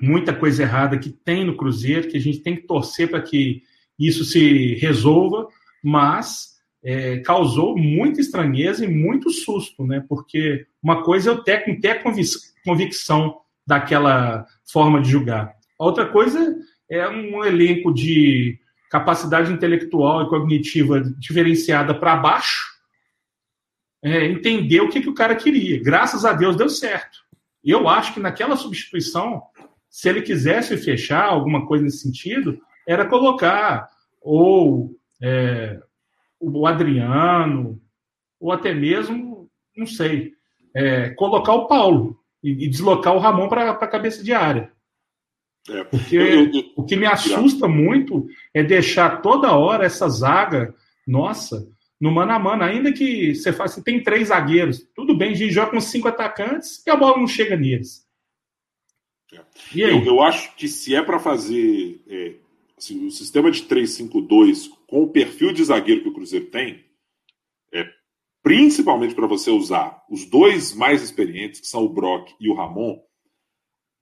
[SPEAKER 2] muita coisa errada que tem no Cruzeiro, que a gente tem que torcer para que isso se resolva, mas é, causou muita estranheza e muito susto, né? Porque uma coisa é técnico ter a convicção daquela forma de julgar. outra coisa é um elenco de capacidade intelectual e cognitiva diferenciada para baixo, é, entender o que, que o cara queria. Graças a Deus deu certo. Eu acho que naquela substituição, se ele quisesse fechar alguma coisa nesse sentido, era colocar ou é, o Adriano, ou até mesmo, não sei, é, colocar o Paulo e, e deslocar o Ramon para a cabeça de área. É. Porque eu, eu, eu, o que me assusta muito é deixar toda hora essa zaga nossa no mano a mano, ainda que você faça, assim, tem três zagueiros, tudo bem, a gente joga com cinco atacantes e a bola não chega neles.
[SPEAKER 3] É. Eu, eu, acho que se é para fazer é, assim, o sistema de 3-5-2 com o perfil de zagueiro que o Cruzeiro tem, é, principalmente para você usar os dois mais experientes, que são o Brock e o Ramon,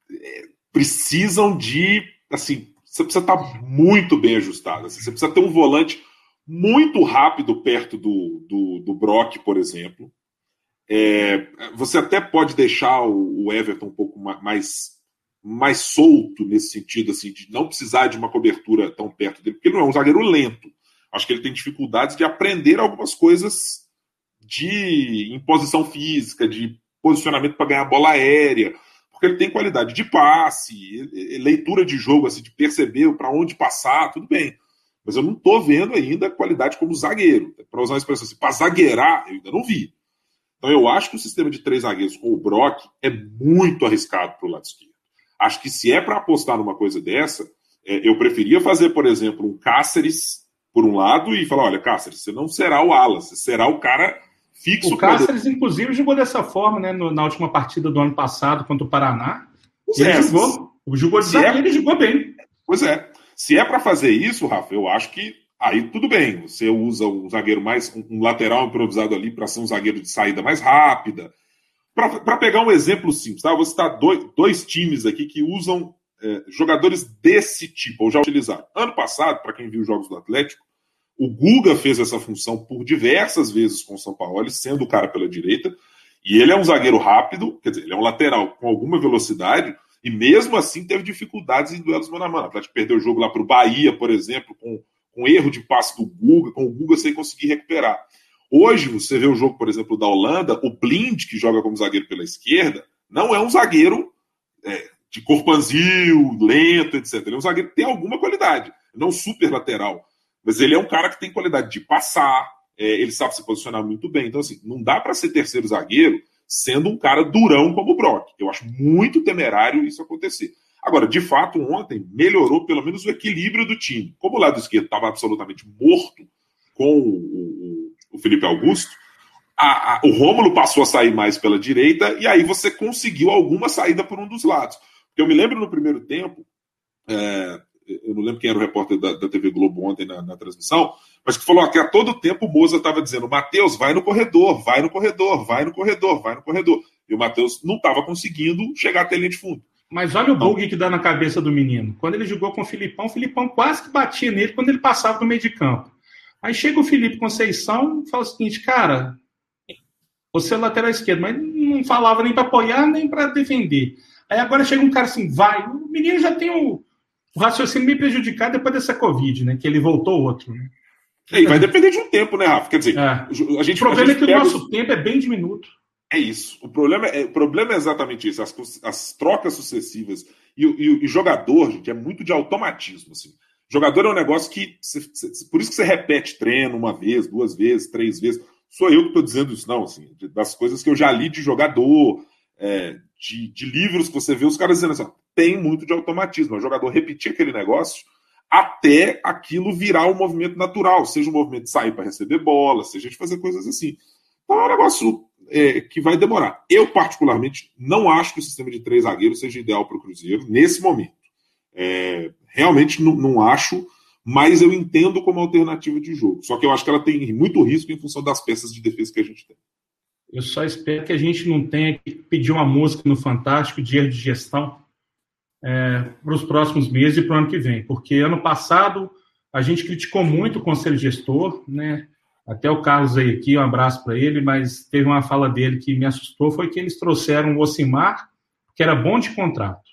[SPEAKER 3] é, precisam de. Assim, você precisa estar tá muito bem ajustado. Assim, você precisa ter um volante muito rápido perto do, do, do Brock, por exemplo. É, você até pode deixar o, Everton um pouco mais, mais solto nesse sentido, assim, de não precisar de uma cobertura tão perto dele, porque ele não é um zagueiro lento. Acho que ele tem dificuldades de aprender algumas coisas de imposição física, de posicionamento para ganhar bola aérea, porque ele tem qualidade de passe, leitura de jogo, assim, de perceber para onde passar, tudo bem mas eu não estou vendo ainda qualidade como zagueiro. Para usar uma expressão assim, para zagueirar, eu ainda não vi. Então eu acho que o sistema de três zagueiros com o Brock é muito arriscado para o lado esquerdo. Acho que se é para apostar numa coisa dessa, é, eu preferia fazer, por exemplo, um Cáceres por um lado e falar: olha, Cáceres, você não será o Alas, você será o cara fixo.
[SPEAKER 2] O Cáceres, poder... inclusive, jogou dessa forma, né? No, na última partida do ano passado contra o Paraná. ele é, jogou. Jogou de zagueiro, é... ele jogou bem.
[SPEAKER 3] Pois é. Se é para fazer isso, Rafa, eu acho que aí tudo bem. Você usa um zagueiro mais, um lateral improvisado ali para ser um zagueiro de saída mais rápida. Para pegar um exemplo simples, tá? eu vou citar dois, dois times aqui que usam é, jogadores desse tipo, ou já utilizaram. Ano passado, para quem viu os jogos do Atlético, o Guga fez essa função por diversas vezes com o São Paulo, sendo o cara pela direita. E ele é um zagueiro rápido, quer dizer, ele é um lateral com alguma velocidade, e mesmo assim teve dificuldades em duelos mano a mano. O Atlético perdeu o jogo lá para o Bahia, por exemplo, com, com erro de passe do Guga, com o Guga sem conseguir recuperar. Hoje, você vê o jogo, por exemplo, da Holanda, o Blind, que joga como zagueiro pela esquerda, não é um zagueiro é, de corpanzil, lento, etc. Ele é um zagueiro que tem alguma qualidade, não super lateral. Mas ele é um cara que tem qualidade de passar, é, ele sabe se posicionar muito bem. Então, assim, não dá para ser terceiro zagueiro sendo um cara durão como o Brock. Eu acho muito temerário isso acontecer. Agora, de fato, ontem melhorou pelo menos o equilíbrio do time. Como o lado esquerdo estava absolutamente morto com o, o, o Felipe Augusto, a, a, o Rômulo passou a sair mais pela direita e aí você conseguiu alguma saída por um dos lados. Eu me lembro no primeiro tempo, é, eu não lembro quem era o repórter da, da TV Globo ontem na, na transmissão, mas que falou que a todo tempo o Moza estava dizendo: Matheus, vai no corredor, vai no corredor, vai no corredor, vai no corredor. E o Matheus não estava conseguindo chegar até a linha de fundo.
[SPEAKER 2] Mas olha o bug que dá na cabeça do menino. Quando ele jogou com o Filipão, o Filipão quase que batia nele quando ele passava do meio de campo. Aí chega o Felipe Conceição e fala o seguinte, cara, você é lateral esquerdo, mas não falava nem para apoiar nem para defender. Aí agora chega um cara assim, vai. O menino já tem o, o raciocínio meio prejudicado depois dessa Covid, né? Que ele voltou outro, né?
[SPEAKER 3] É, e vai depender de um tempo, né, Rafa? Quer dizer, é.
[SPEAKER 2] a gente, o problema gente é que o nosso tempo é bem diminuto.
[SPEAKER 3] É isso. O problema é, o problema é exatamente isso. As, as trocas sucessivas. E, e, e, jogador, gente, é muito de automatismo. Assim. Jogador é um negócio que. Cê, cê, por isso que você repete treino uma vez, duas vezes, três vezes. Sou eu que estou dizendo isso, não. Assim, das coisas que eu já li de jogador, é, de, de, livros que você vê, os caras dizendo assim: tem muito de automatismo. O jogador repetir aquele negócio até aquilo virar um movimento natural, seja um movimento de sair para receber bola, seja de fazer coisas assim. Então é um negócio é, que vai demorar. Eu, particularmente, não acho que o sistema de três zagueiros seja ideal para o Cruzeiro nesse momento. É, realmente não, não acho, mas eu entendo como alternativa de jogo. Só que eu acho que ela tem muito risco em função das peças de defesa que a gente tem.
[SPEAKER 2] Eu só espero que a gente não tenha que pedir uma música no Fantástico erro de gestão é, para os próximos meses e para o ano que vem, porque ano passado a gente criticou muito o conselho gestor, né? Até o Carlos aí aqui, um abraço para ele, mas teve uma fala dele que me assustou, foi que eles trouxeram o Ocimar, que era bom de contrato.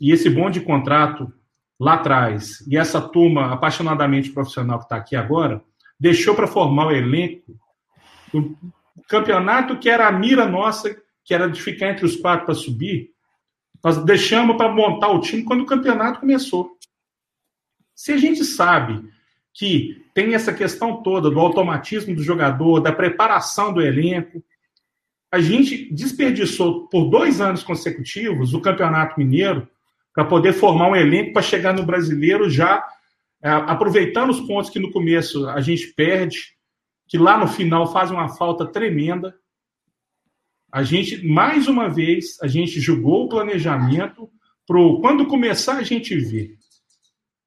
[SPEAKER 2] E esse bom de contrato lá atrás, e essa turma apaixonadamente profissional que está aqui agora, deixou para formar o elenco do campeonato que era a mira nossa, que era de ficar entre os quatro para subir, nós deixamos para montar o time quando o campeonato começou. Se a gente sabe que tem essa questão toda do automatismo do jogador, da preparação do elenco. A gente desperdiçou por dois anos consecutivos o Campeonato Mineiro para poder formar um elenco para chegar no brasileiro já é, aproveitando os pontos que no começo a gente perde, que lá no final faz uma falta tremenda. A gente, mais uma vez, a gente julgou o planejamento para quando começar a gente ver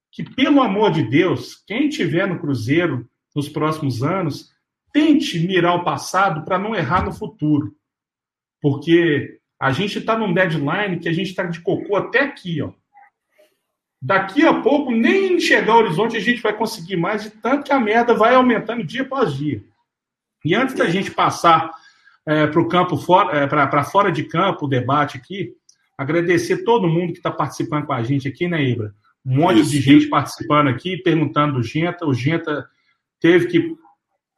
[SPEAKER 2] que, pelo amor de Deus, quem tiver no Cruzeiro nos próximos anos, tente mirar o passado para não errar no futuro. Porque a gente está num deadline que a gente está de cocô até aqui, ó. Daqui a pouco, nem chegar ao horizonte, a gente vai conseguir mais, de tanto que a merda vai aumentando dia após dia. E antes da gente passar é, para o campo fora, é, para fora de campo, o debate aqui, agradecer todo mundo que está participando com a gente aqui, né, Ibra? Um monte Isso. de gente participando aqui, perguntando do Genta. O Genta teve que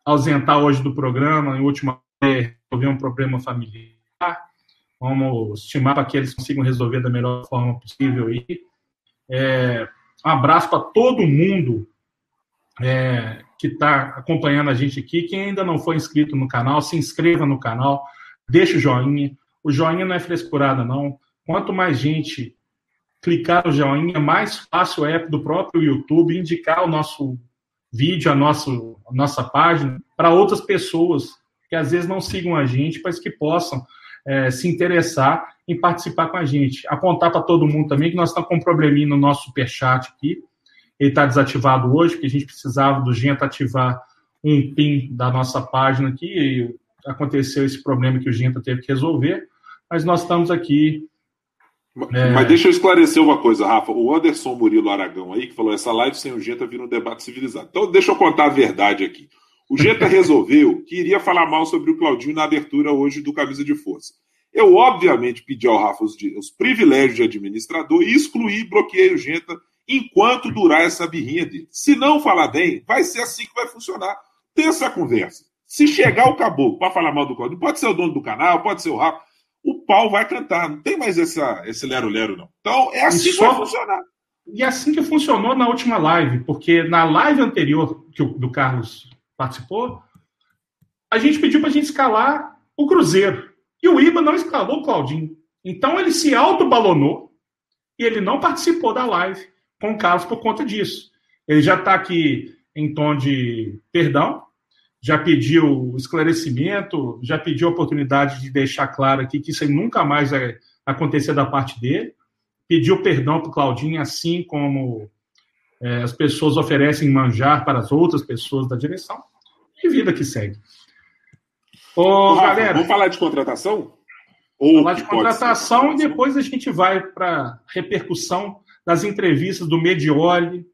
[SPEAKER 2] ausentar hoje do programa, em última resolver um problema familiar. Vamos estimar para que eles consigam resolver da melhor forma possível aí. É, um abraço para todo mundo é, que está acompanhando a gente aqui. Quem ainda não foi inscrito no canal, se inscreva no canal, deixa o joinha. O joinha não é frescurada, não. Quanto mais gente clicar no joinha, mais fácil é do próprio YouTube indicar o nosso vídeo, a, nosso, a nossa página, para outras pessoas que às vezes não sigam a gente, mas que possam é, se interessar em participar com a gente. Apontar para todo mundo também que nós estamos com um probleminha no nosso superchat aqui. Ele está desativado hoje, porque a gente precisava do Genta ativar um PIN da nossa página aqui. E aconteceu esse problema que o Genta teve que resolver. Mas nós estamos aqui.
[SPEAKER 3] É... Mas deixa eu esclarecer uma coisa, Rafa. O Anderson Murilo Aragão aí, que falou: essa live sem o Genta vira um debate civilizado. Então, deixa eu contar a verdade aqui. O Genta (laughs) resolveu que iria falar mal sobre o Claudinho na abertura hoje do Camisa de Força. Eu, obviamente, pedi ao Rafa os, os privilégios de administrador e excluí, bloqueei o Genta enquanto durar essa birrinha dele. Se não falar bem, vai ser assim que vai funcionar. Tem essa conversa. Se chegar o caboclo para falar mal do Claudinho, pode ser o dono do canal, pode ser o Rafa, o pau vai cantar. Não tem mais essa, esse lero-lero, não. Então, é assim só... que vai funcionar.
[SPEAKER 2] E é assim que funcionou na última live, porque na live anterior que o, do Carlos participou, a gente pediu para a gente escalar o Cruzeiro. E o IBA não escalou o Claudinho. Então ele se autobalonou e ele não participou da live com o Carlos por conta disso. Ele já está aqui em tom de perdão, já pediu esclarecimento, já pediu a oportunidade de deixar claro aqui que isso nunca mais vai acontecer da parte dele. Pediu perdão para o Claudinho, assim como é, as pessoas oferecem manjar para as outras pessoas da direção. E vida que segue.
[SPEAKER 3] Ô, Rafa, galera. Vamos falar de contratação?
[SPEAKER 2] Ou falar de contratação e depois a gente vai para repercussão das entrevistas do Medioli,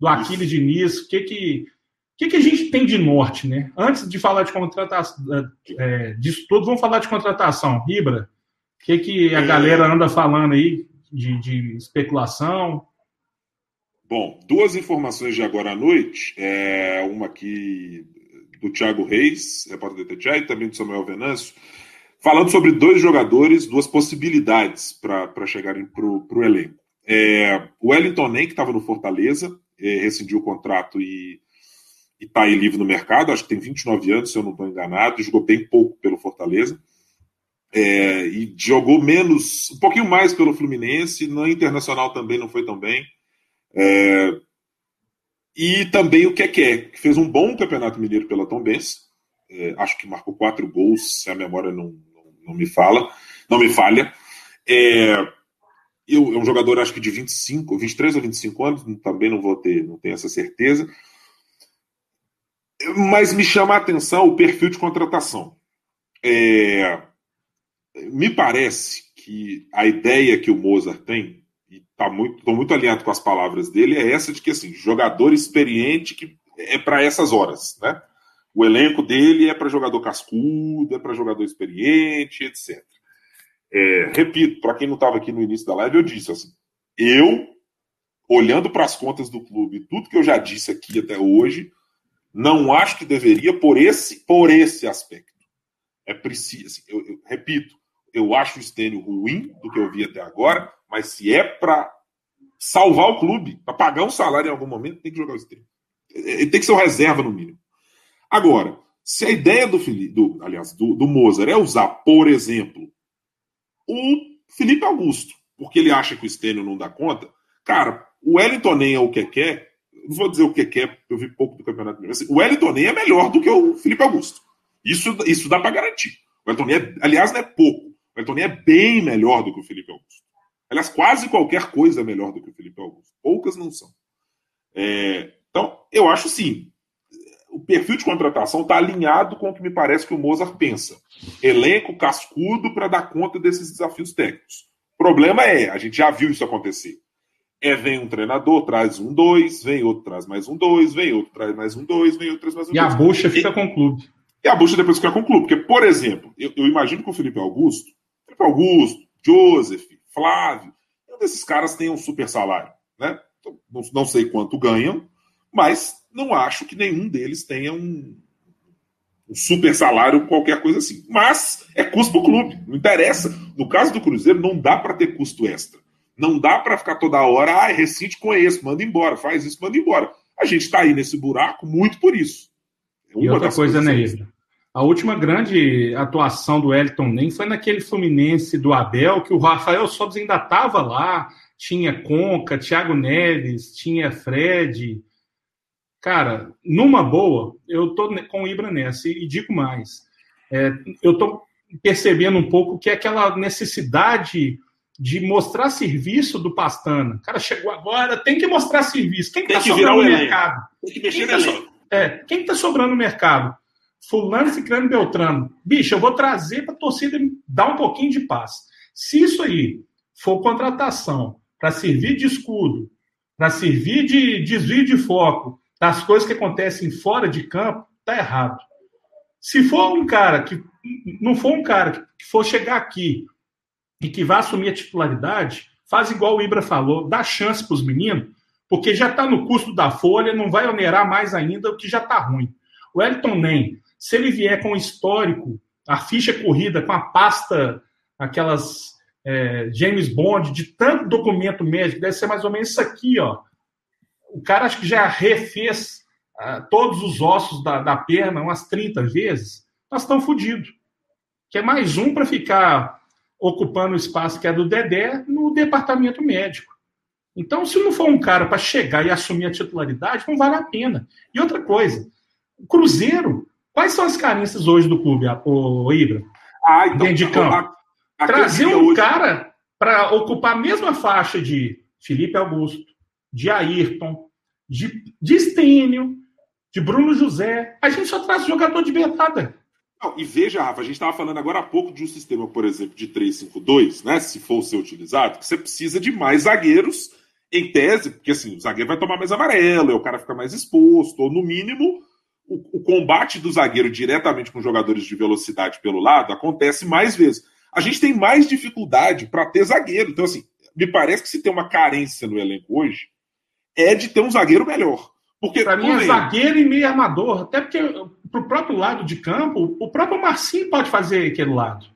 [SPEAKER 2] do Aquiles Diniz, o que que, que que a gente tem de norte, né? Antes de falar de contratação, é, disso tudo, vamos falar de contratação. Ribra, o que que a é... galera anda falando aí de, de especulação?
[SPEAKER 3] Bom, duas informações de agora à noite. É, uma aqui do Thiago Reis, repórter do TTI, e também do Samuel Venâncio, falando sobre dois jogadores, duas possibilidades para chegarem para o elenco. É, o Wellington Nem, que estava no Fortaleza, é, rescindiu o contrato e está aí livre no mercado, acho que tem 29 anos, se eu não estou enganado, jogou bem pouco pelo Fortaleza. É, e jogou menos, um pouquinho mais pelo Fluminense, no Internacional também não foi tão bem. É, e também o Keké, que fez um bom campeonato mineiro pela Tom Benz. É, acho que marcou quatro gols, se a memória não, não, não me fala, não me falha. É, eu, é um jogador, acho que de 25, 23 ou 25 anos, também não vou ter, não tenho essa certeza. Mas me chama a atenção o perfil de contratação. É, me parece que a ideia que o Mozart tem e tá muito, muito alinhado com as palavras dele, é essa de que assim, jogador experiente que é para essas horas, né? O elenco dele é para jogador cascudo, é para jogador experiente, etc. É, repito, para quem não estava aqui no início da live, eu disse assim: eu, olhando para as contas do clube, tudo que eu já disse aqui até hoje, não acho que deveria por esse, por esse aspecto. É preciso, assim, eu, eu, repito, eu acho o Stênio ruim do que eu vi até agora, mas se é para salvar o clube, para pagar um salário em algum momento, tem que jogar o Stênio. ele tem que ser o reserva no mínimo. Agora, se a ideia do do, aliás, do, do Mozart é usar, por exemplo, o Felipe Augusto, porque ele acha que o Stênio não dá conta, cara, o Wellington nem é o que quer, não vou dizer o que quer, eu vi pouco do campeonato assim, o Wellington nem é melhor do que o Felipe Augusto. Isso, isso dá para garantir. O Wellington é, aliás, não é pouco. O Wellington é bem melhor do que o Felipe Augusto. Aliás, quase qualquer coisa é melhor do que o Felipe Augusto. Poucas não são. É, então, eu acho sim. O perfil de contratação está alinhado com o que me parece que o Mozart pensa. Elenco cascudo para dar conta desses desafios técnicos. O problema é, a gente já viu isso acontecer. É, vem um treinador, traz um dois, vem outro, traz mais um dois, vem outro, traz mais um dois, vem outro, traz mais um
[SPEAKER 2] e
[SPEAKER 3] dois.
[SPEAKER 2] E a bucha fica com o clube.
[SPEAKER 3] E a bucha depois fica com o clube. Porque, por exemplo, eu, eu imagino que o Felipe Augusto, Felipe Augusto, Joseph, Flávio, um desses caras tem um super salário. Né? Então, não, não sei quanto ganham, mas não acho que nenhum deles tenha um, um super salário, qualquer coisa assim. Mas é custo do clube, não interessa. No caso do Cruzeiro, não dá para ter custo extra. Não dá para ficar toda hora, ah, recinte com esse, manda embora, faz isso, manda embora. A gente está aí nesse buraco muito por isso.
[SPEAKER 2] É e outra coisa, né, Isla? A última grande atuação do Elton Nem foi naquele Fluminense do Abel, que o Rafael Sobis ainda estava lá, tinha Conca, Thiago Neves, tinha Fred. Cara, numa boa, eu tô com o Ibra nessa, e digo mais. É, eu tô percebendo um pouco que é aquela necessidade de mostrar serviço do Pastana. O cara chegou agora, tem que mostrar serviço. Quem está sobrando no mercado?
[SPEAKER 3] Tem que mexer quem tá,
[SPEAKER 2] é, quem está sobrando no mercado? Fulano, Ciclano, Beltrano. Bicho, eu vou trazer para a torcida dar um pouquinho de paz. Se isso aí for contratação para servir de escudo, para servir de desvio de foco das coisas que acontecem fora de campo, tá errado. Se for um cara que não for um cara que for chegar aqui e que vai assumir a titularidade, faz igual o Ibra falou, dá chance para os meninos, porque já está no custo da folha, não vai onerar mais ainda o que já está ruim. O Elton Nem, se ele vier com o histórico, a ficha corrida, com a pasta, aquelas é, James Bond, de tanto documento médico, deve ser mais ou menos isso aqui, ó. O cara acho que já refez uh, todos os ossos da, da perna umas 30 vezes. Nós estamos fodidos. Que é mais um para ficar ocupando o espaço que é do Dedé no departamento médico. Então, se não for um cara para chegar e assumir a titularidade, não vale a pena. E outra coisa, o Cruzeiro, quais são as carências hoje do clube, o Ibra?
[SPEAKER 3] Ah, então, de campo. A,
[SPEAKER 2] a Trazer um hoje... cara para ocupar a mesma faixa de Felipe Augusto, de Ayrton, de, de Stênio, de Bruno José. A gente só traz jogador de beirada.
[SPEAKER 3] Não, e veja, Rafa, a gente estava falando agora há pouco de um sistema, por exemplo, de 3-5-2, né? Se for ser utilizado, que você precisa de mais zagueiros, em tese, porque assim, o zagueiro vai tomar mais amarelo, o cara fica mais exposto, ou no mínimo, o, o combate do zagueiro diretamente com jogadores de velocidade pelo lado acontece mais vezes. A gente tem mais dificuldade para ter zagueiro. Então, assim, me parece que se tem uma carência no elenco hoje, é de ter um zagueiro melhor.
[SPEAKER 2] Porque para mim é zagueiro e meio armador, até porque para o próprio lado de campo, o próprio Marcinho pode fazer aquele lado.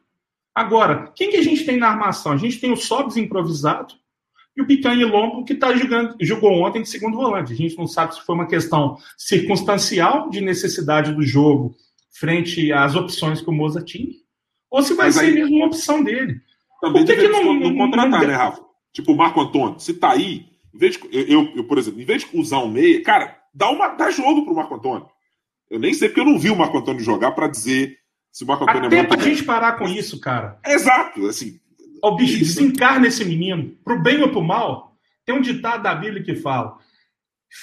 [SPEAKER 2] Agora, quem que a gente tem na armação? A gente tem o Sobs improvisado e o Picanha Lombo que tá jogando, jogou ontem de segundo volante. A gente não sabe se foi uma questão circunstancial de necessidade do jogo frente às opções que o Moza tinha, ou se vai Mas ser aí, mesmo uma opção dele.
[SPEAKER 3] Também Por que, que não, não, contratar, não... né, Rafa? Tipo, o Marco Antônio, se tá aí, em vez de, eu, eu, por exemplo, em vez de usar um meia, cara, dá, uma, dá jogo pro Marco Antônio. Eu nem sei porque eu não vi o Marco Antônio jogar para dizer se o Marco Antônio
[SPEAKER 2] Até é muito. Até pra gente parar com isso, cara.
[SPEAKER 3] Exato, assim.
[SPEAKER 2] O bicho, desencarna esse menino, pro bem ou pro mal. Tem um ditado da Bíblia que fala: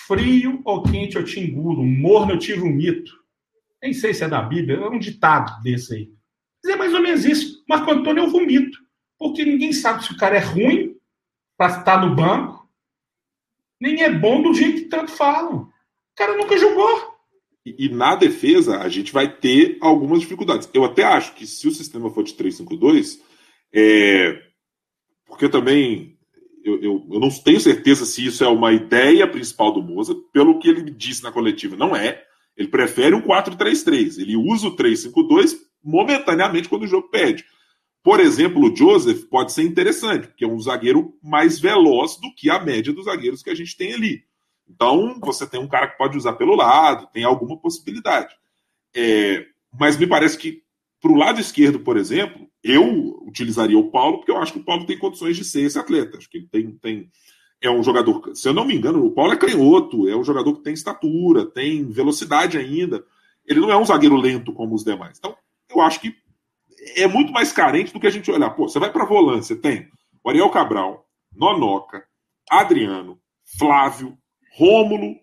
[SPEAKER 2] frio ou quente eu te engulo, morno eu tive um mito. Nem sei se é da Bíblia, é um ditado desse aí. Mas é mais ou menos isso. Marco Antônio é um vomito. Porque ninguém sabe se o cara é ruim para estar no banco nem é bom do jeito que tanto falam. O cara nunca jogou.
[SPEAKER 3] E, e, na defesa, a gente vai ter algumas dificuldades. Eu até acho que se o sistema for de 3-5-2, é... porque também eu, eu, eu, não tenho certeza se isso é uma ideia principal do Moza, pelo que ele disse na coletiva, não é. Ele prefere um 4-3-3. Ele usa o 3-5-2 momentaneamente quando o jogo pede. Por exemplo, o Joseph pode ser interessante, porque é um zagueiro mais veloz do que a média dos zagueiros que a gente tem ali. Então, você tem um cara que pode usar pelo lado, tem alguma possibilidade. É, mas me parece que, para o lado esquerdo, por exemplo, eu utilizaria o Paulo, porque eu acho que o Paulo tem condições de ser esse atleta. Acho que ele tem, tem. É um jogador, se eu não me engano, o Paulo é canhoto, é um jogador que tem estatura, tem velocidade ainda. Ele não é um zagueiro lento como os demais. Então, eu acho que é muito mais carente do que a gente olhar. Pô, você vai para volância, tem o Ariel Cabral, Nonoca, Adriano, Flávio, Rômulo.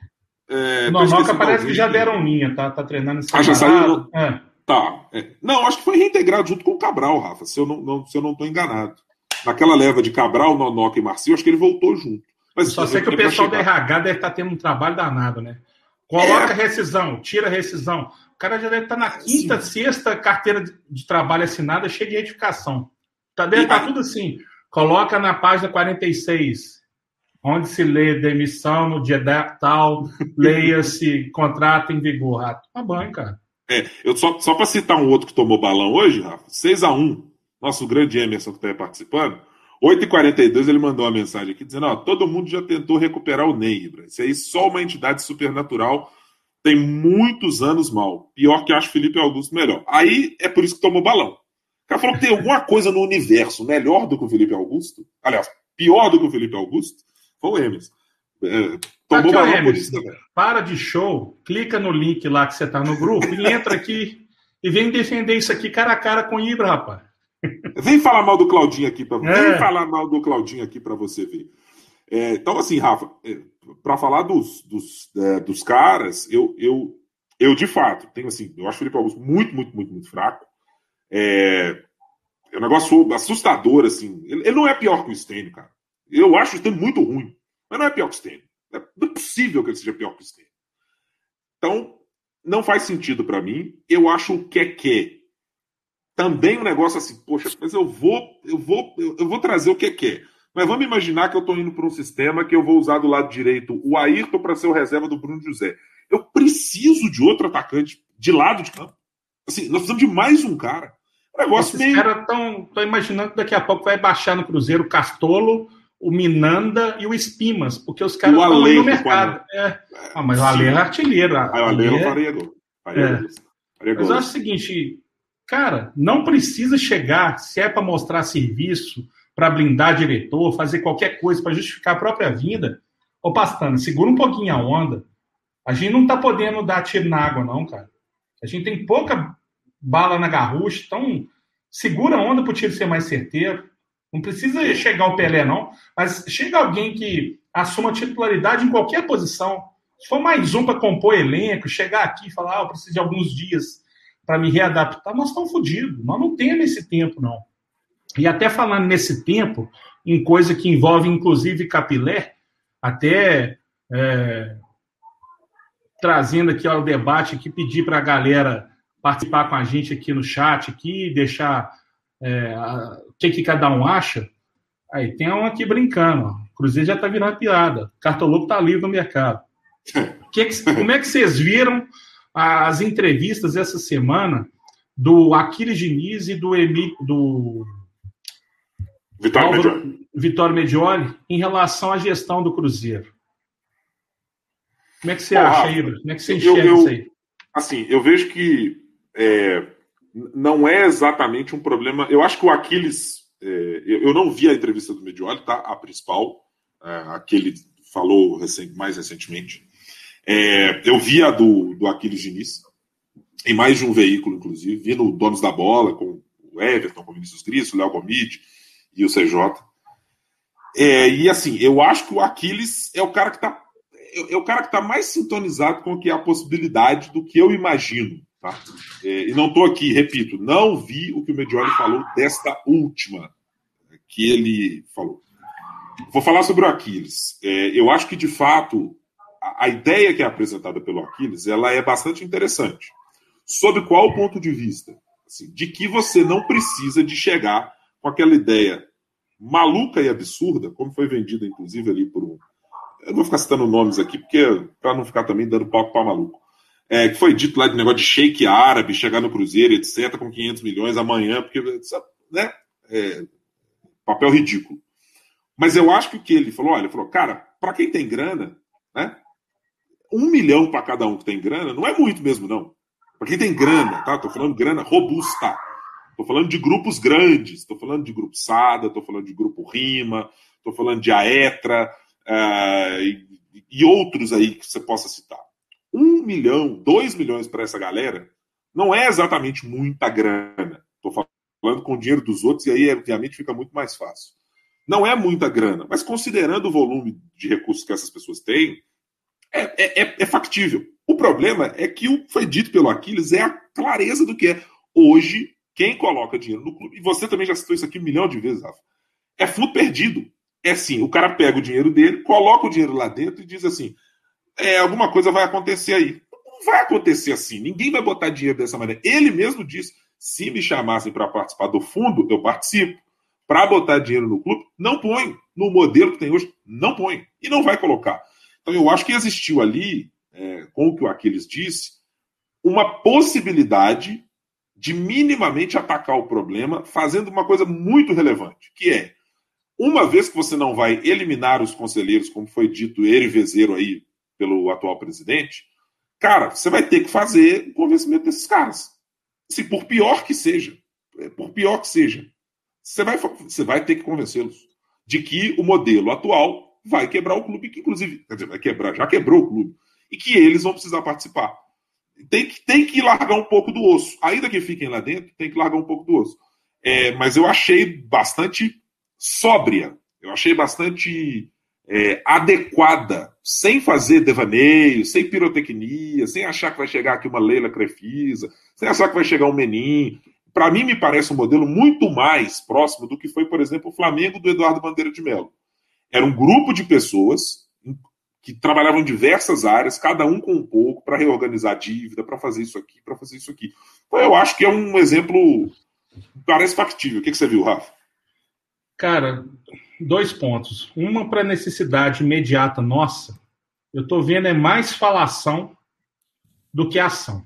[SPEAKER 2] É, Nonoca parece que já deram linha, tá? Tá treinando
[SPEAKER 3] esse Ah, já saiu? É. Tá. É. Não, acho que foi reintegrado junto com o Cabral, Rafa, se eu não, não, se eu não tô enganado. Naquela leva de Cabral, Nonoca e Marcinho, acho que ele voltou junto.
[SPEAKER 2] Mas, Só sei que o pessoal da RH deve estar tá tendo um trabalho danado, né? Coloca é. rescisão, tira rescisão. O cara já deve estar tá na quinta, Sim. sexta carteira de trabalho assinada, cheia de edificação. Tá, deve estar tá tudo assim. Coloca na página 46, onde se lê demissão no dia tal, (laughs) leia-se contrato em vigor. Ah, toma banho, cara.
[SPEAKER 3] É, eu só, só para citar um outro que tomou balão hoje, Rafa, 6x1, nosso grande Emerson que está participando, 8h42 ele mandou uma mensagem aqui dizendo: ó, todo mundo já tentou recuperar o Ney, Isso aí só uma entidade supernatural tem muitos anos mal. Pior que acho Felipe Augusto melhor. Aí é por isso que tomou balão. O cara falou que tem alguma coisa no universo melhor do que o Felipe Augusto. Aliás, pior do que o Felipe Augusto. Foi o Emerson.
[SPEAKER 2] É, tomou aqui, Emerson, Para de show, clica no link lá que você está no grupo e entra aqui e vem defender isso aqui cara a cara com o Ibra, rapaz.
[SPEAKER 3] Vem falar mal do Claudinho aqui para é. Vem falar mal do Claudinho aqui para você ver. É, então, assim, Rafa, é, para falar dos, dos, é, dos caras, eu, eu, eu de fato tenho assim, eu acho o Felipe Augusto muito, muito, muito, muito fraco. É, é um negócio assustador, assim. Ele, ele não é pior que o Stênio, cara. Eu acho o Stênio muito ruim, mas não é pior que o Stênio. É impossível que ele seja pior que o Stênio. Então, não faz sentido para mim. Eu acho o que é também um negócio assim, poxa, mas eu vou, eu vou, eu vou trazer o que é Mas vamos imaginar que eu estou indo para um sistema que eu vou usar do lado direito o Ayrton para ser o reserva do Bruno José. Eu preciso de outro atacante de lado de campo. Assim, nós precisamos de mais um cara.
[SPEAKER 2] O negócio Esses meio... caras estão imaginando que daqui a pouco vai baixar no Cruzeiro o Castolo, o Minanda e o Espimas, porque os caras estão no mercado. É. Ah, mas o Ale é artilheiro.
[SPEAKER 3] Ah, o Ale não faria gol.
[SPEAKER 2] É. Mas eu acho o seguinte, cara, não precisa chegar, se é para mostrar serviço, para blindar diretor, fazer qualquer coisa para justificar a própria vinda. Ô, Pastana, segura um pouquinho a onda. A gente não tá podendo dar tiro na água, não, cara. A gente tem pouca bala na garrucha, então segura a onda para o tiro ser mais certeiro. Não precisa chegar o Pelé, não, mas chega alguém que assuma titularidade em qualquer posição. Se for mais um para compor elenco, chegar aqui e falar, ah, eu preciso de alguns dias para me readaptar, nós estamos fodidos. Nós não temos esse tempo, não. E até falando nesse tempo, em coisa que envolve inclusive capilé, até é, trazendo aqui ao debate, que pedir para a galera participar com a gente aqui no chat, aqui, deixar é, a, o que, que cada um acha. Aí tem um aqui brincando. Ó. O Cruzeiro já está virando piada. Cartoloco está livre no mercado. (laughs) Que que, como é que vocês viram as entrevistas essa semana do Aquiles Diniz e do Emi, do
[SPEAKER 3] Vitório Medioli.
[SPEAKER 2] Medioli em relação à gestão do Cruzeiro? Como é que você acha, Ibra? Como é que você enxerga eu, eu, isso aí?
[SPEAKER 3] Assim, eu vejo que é, não é exatamente um problema. Eu acho que o Aquiles. É, eu, não vi a entrevista do Medioli, tá? A principal, é, a que ele falou recém, mais recentemente. É, eu vi a do, do Aquiles Diniz, em mais de um veículo, inclusive. Vi no Donos da Bola, com o Everton, com o Vinícius Cristo, o Léo Gomide e o CJ. É, e assim, eu acho que o Aquiles é o cara que está é, é o cara que está mais sintonizado com o que é a possibilidade do que eu imagino Tá? É, e não estou aqui, repito, não vi o que o Medioli falou desta última que ele falou. Vou falar sobre o Aquiles. É, eu acho que, de fato, a, a, ideia que é apresentada pelo Aquiles ela é bastante interessante. Sob qual ponto de vista? Assim, de que você não precisa de chegar com aquela ideia maluca e absurda, como foi vendida, inclusive, ali por um. Eu não vou ficar citando nomes aqui, porque para não ficar também dando palco para maluco é, que foi dito lá de negócio de shake árabe, chegar no Cruzeiro, etc., com 500 milhões amanhã, porque, né, é, papel ridículo. Mas eu acho que o que ele falou, olha, ele falou, cara, para quem tem grana, né, um milhão para cada um que tem grana não é muito mesmo, não. Para quem tem grana, tá? Tô falando grana robusta. Tô falando de grupos grandes. Tô falando de grupo Sada, tô falando de grupo Rima, tô falando de Aetra uh, e, e outros aí que você possa citar. Um milhão, dois milhões para essa galera não é exatamente muita grana. Tô falando com o dinheiro dos outros e aí, obviamente, fica muito mais fácil. Não é muita grana, mas considerando o volume de recursos que essas pessoas têm, é, é, é, é factível. O problema é que o foi dito pelo Aquiles é a clareza do que é. Hoje, quem coloca dinheiro no clube, e você também já citou isso aqui um milhão de vezes, Rafa, é fundo perdido. É assim, o cara pega o dinheiro dele, coloca o dinheiro lá dentro e diz assim, é, alguma coisa vai acontecer aí. Não vai acontecer assim, ninguém vai botar dinheiro dessa maneira. Ele mesmo disse, se me chamassem para participar do fundo, eu participo. Para botar dinheiro no clube, não põe. No modelo que tem hoje, não põe. E não vai colocar. Então eu acho que existiu ali, é, com o que o Aquiles disse, uma possibilidade de minimamente atacar o problema, fazendo uma coisa muito relevante, que é, uma vez que você não vai eliminar os conselheiros, como foi dito erivezeiro aí pelo atual presidente, cara, você vai ter que fazer o convencimento desses caras. Se por pior que seja, é, por pior que seja, você vai, você vai ter que convencê-los de que o modelo atual vai quebrar o clube, que inclusive, quer dizer, vai quebrar, já quebrou o clube, e que eles vão precisar participar. Tem que, tem que largar um pouco do osso. Ainda que fiquem lá dentro, tem que largar um pouco do osso. É, mas eu achei bastante sóbria, eu achei bastante é, adequada, sem fazer devaneio, sem pirotecnia, sem achar que vai chegar aqui uma Leila Crefisa, sem achar que vai chegar um Menin. Para mim, me parece um modelo muito mais próximo do que foi, por exemplo, o Flamengo do Eduardo Bandeira de Mello. Era um grupo de pessoas que trabalhavam em diversas áreas, cada um com um pouco, para reorganizar a dívida, para fazer isso aqui, para fazer isso aqui. Então, eu acho que é um exemplo, parece factível. O que, que você viu, Rafa?
[SPEAKER 2] Cara, dois pontos. Uma para necessidade imediata nossa, eu estou vendo é mais falação do que ação.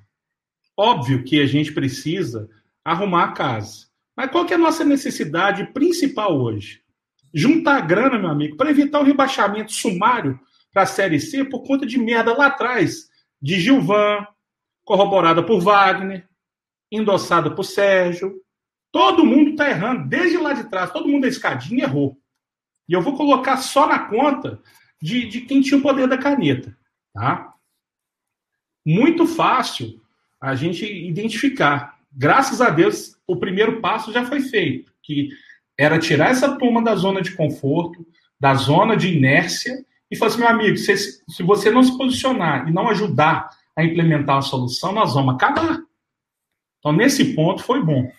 [SPEAKER 2] Óbvio que a gente precisa arrumar a casa. Mas qual que é a nossa necessidade principal hoje? juntar grana, meu amigo, para evitar o rebaixamento sumário para a Série C por conta de merda lá atrás, de Gilvan, corroborada por Wagner, endossada por Sérgio. Todo mundo está errando, desde lá de trás, todo mundo da escadinha errou. E eu vou colocar só na conta de, de quem tinha o poder da caneta. Tá? Muito fácil a gente identificar. Graças a Deus, o primeiro passo já foi feito, que era tirar essa turma da zona de conforto, da zona de inércia, e falar assim, meu amigo, se, se você não se posicionar e não ajudar a implementar a solução, nós vamos acabar. Então, nesse ponto, foi bom.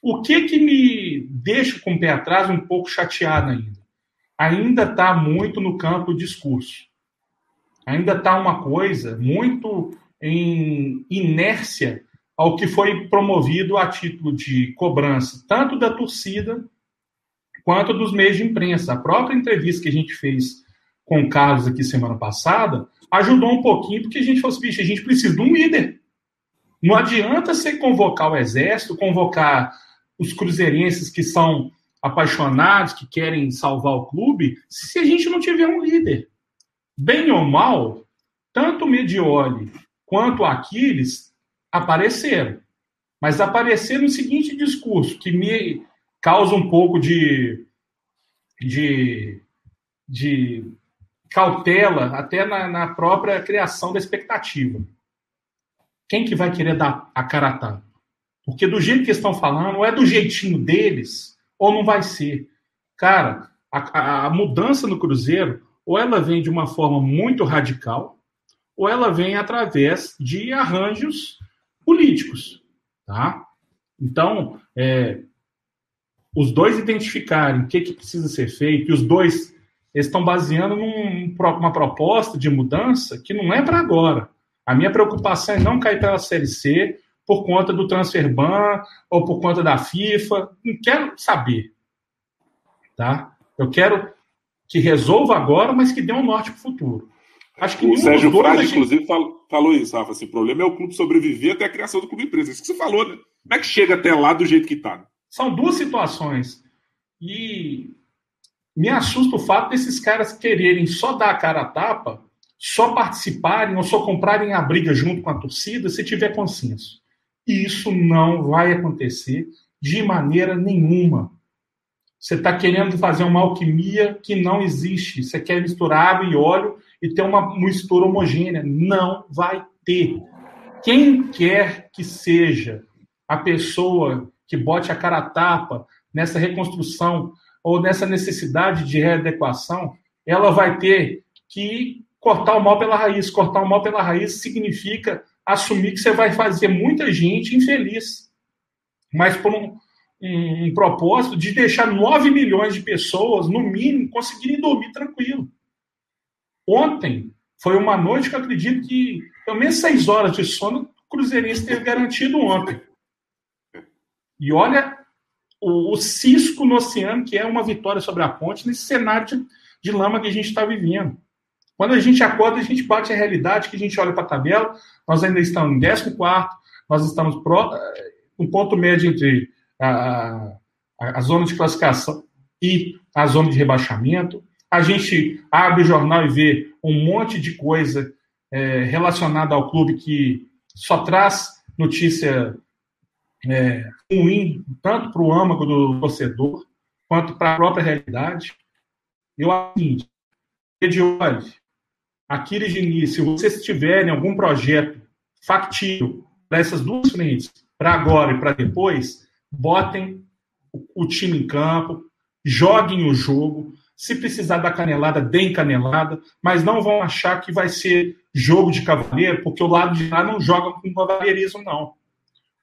[SPEAKER 2] O que que me deixa com o pé atrás um pouco chateado ainda? Ainda está muito no campo do discurso. Ainda está uma coisa muito em inércia ao que foi promovido a título de cobrança, tanto da torcida quanto dos meios de imprensa. A própria entrevista que a gente fez com o Carlos aqui semana passada ajudou um pouquinho, porque a gente falou assim, bicho, a gente precisa de um líder. Não adianta você convocar o exército, convocar os cruzeirenses que são apaixonados, que querem salvar o clube, se a gente não tiver um líder. Bem ou mal, tanto o Medioli quanto o Aquiles apareceram. Mas apareceram no seguinte discurso, que me causa um pouco de, de, de cautela até na, na, própria criação da expectativa. Quem que vai querer dar a cara a tapa? Porque do jeito que estão falando, ou é do jeitinho deles, ou não vai ser. Cara, a, a mudança no Cruzeiro, ou ela vem de uma forma muito radical, ou ela vem através de arranjos políticos, tá? Então, é, os dois identificarem o que, que precisa ser feito, e os dois estão baseando numa proposta de mudança que não é para agora. A minha preocupação é não cair pela Série C por conta do transfer ban ou por conta da FIFA. Não quero saber. Tá? Eu quero que resolva agora, mas que dê um norte para o futuro.
[SPEAKER 3] Acho que o Sérgio Frade, gente... inclusive, falou, isso, Rafa. Assim, o problema é o clube sobreviver até a criação do clube empresa. Isso que você falou, né? Como é que chega até lá do jeito que está?
[SPEAKER 2] São duas situações. E me assusta o fato desses caras quererem só dar a cara a tapa só participarem ou só comprarem a briga junto com a torcida se tiver consenso. E isso não vai acontecer de maneira nenhuma. Você está querendo fazer uma alquimia que não existe. Você quer misturar água e óleo e ter uma mistura homogênea. Não vai ter. Quem quer que seja a pessoa que bote a cara a tapa nessa reconstrução ou nessa necessidade de readequação, ela vai ter que cortar o mal pela raiz. Cortar o mal pela raiz significa assumir que você vai fazer muita gente infeliz, mas por um, um, um propósito de deixar 9 milhões de pessoas, no mínimo, conseguirem dormir tranquilo. Ontem foi uma noite que eu acredito que pelo menos seis horas de sono o Cruzeirense teve garantido ontem. E olha o, o, cisco no oceano, que é uma vitória sobre a ponte, nesse cenário de, de lama que a gente está vivendo. Quando a gente acorda, a gente bate a realidade, que a gente olha para a tabela, nós ainda estamos em 14, nós estamos pro, um ponto médio entre a, a, a zona de classificação e a zona de rebaixamento. A gente abre o jornal e vê um monte de coisa é, relacionada ao clube que só traz notícia é, ruim, tanto para o âmago do torcedor, quanto para a própria realidade. Eu acho seguinte, de olho, Aquiles Diniz, se vocês tiverem algum projeto factível para essas duas frentes, para agora e para depois, botem o time em campo, joguem o jogo. Se precisar da canelada, deem canelada, mas não vão achar que vai ser jogo de cavaleiro, porque o lado de lá não joga com cavalheirismo, não.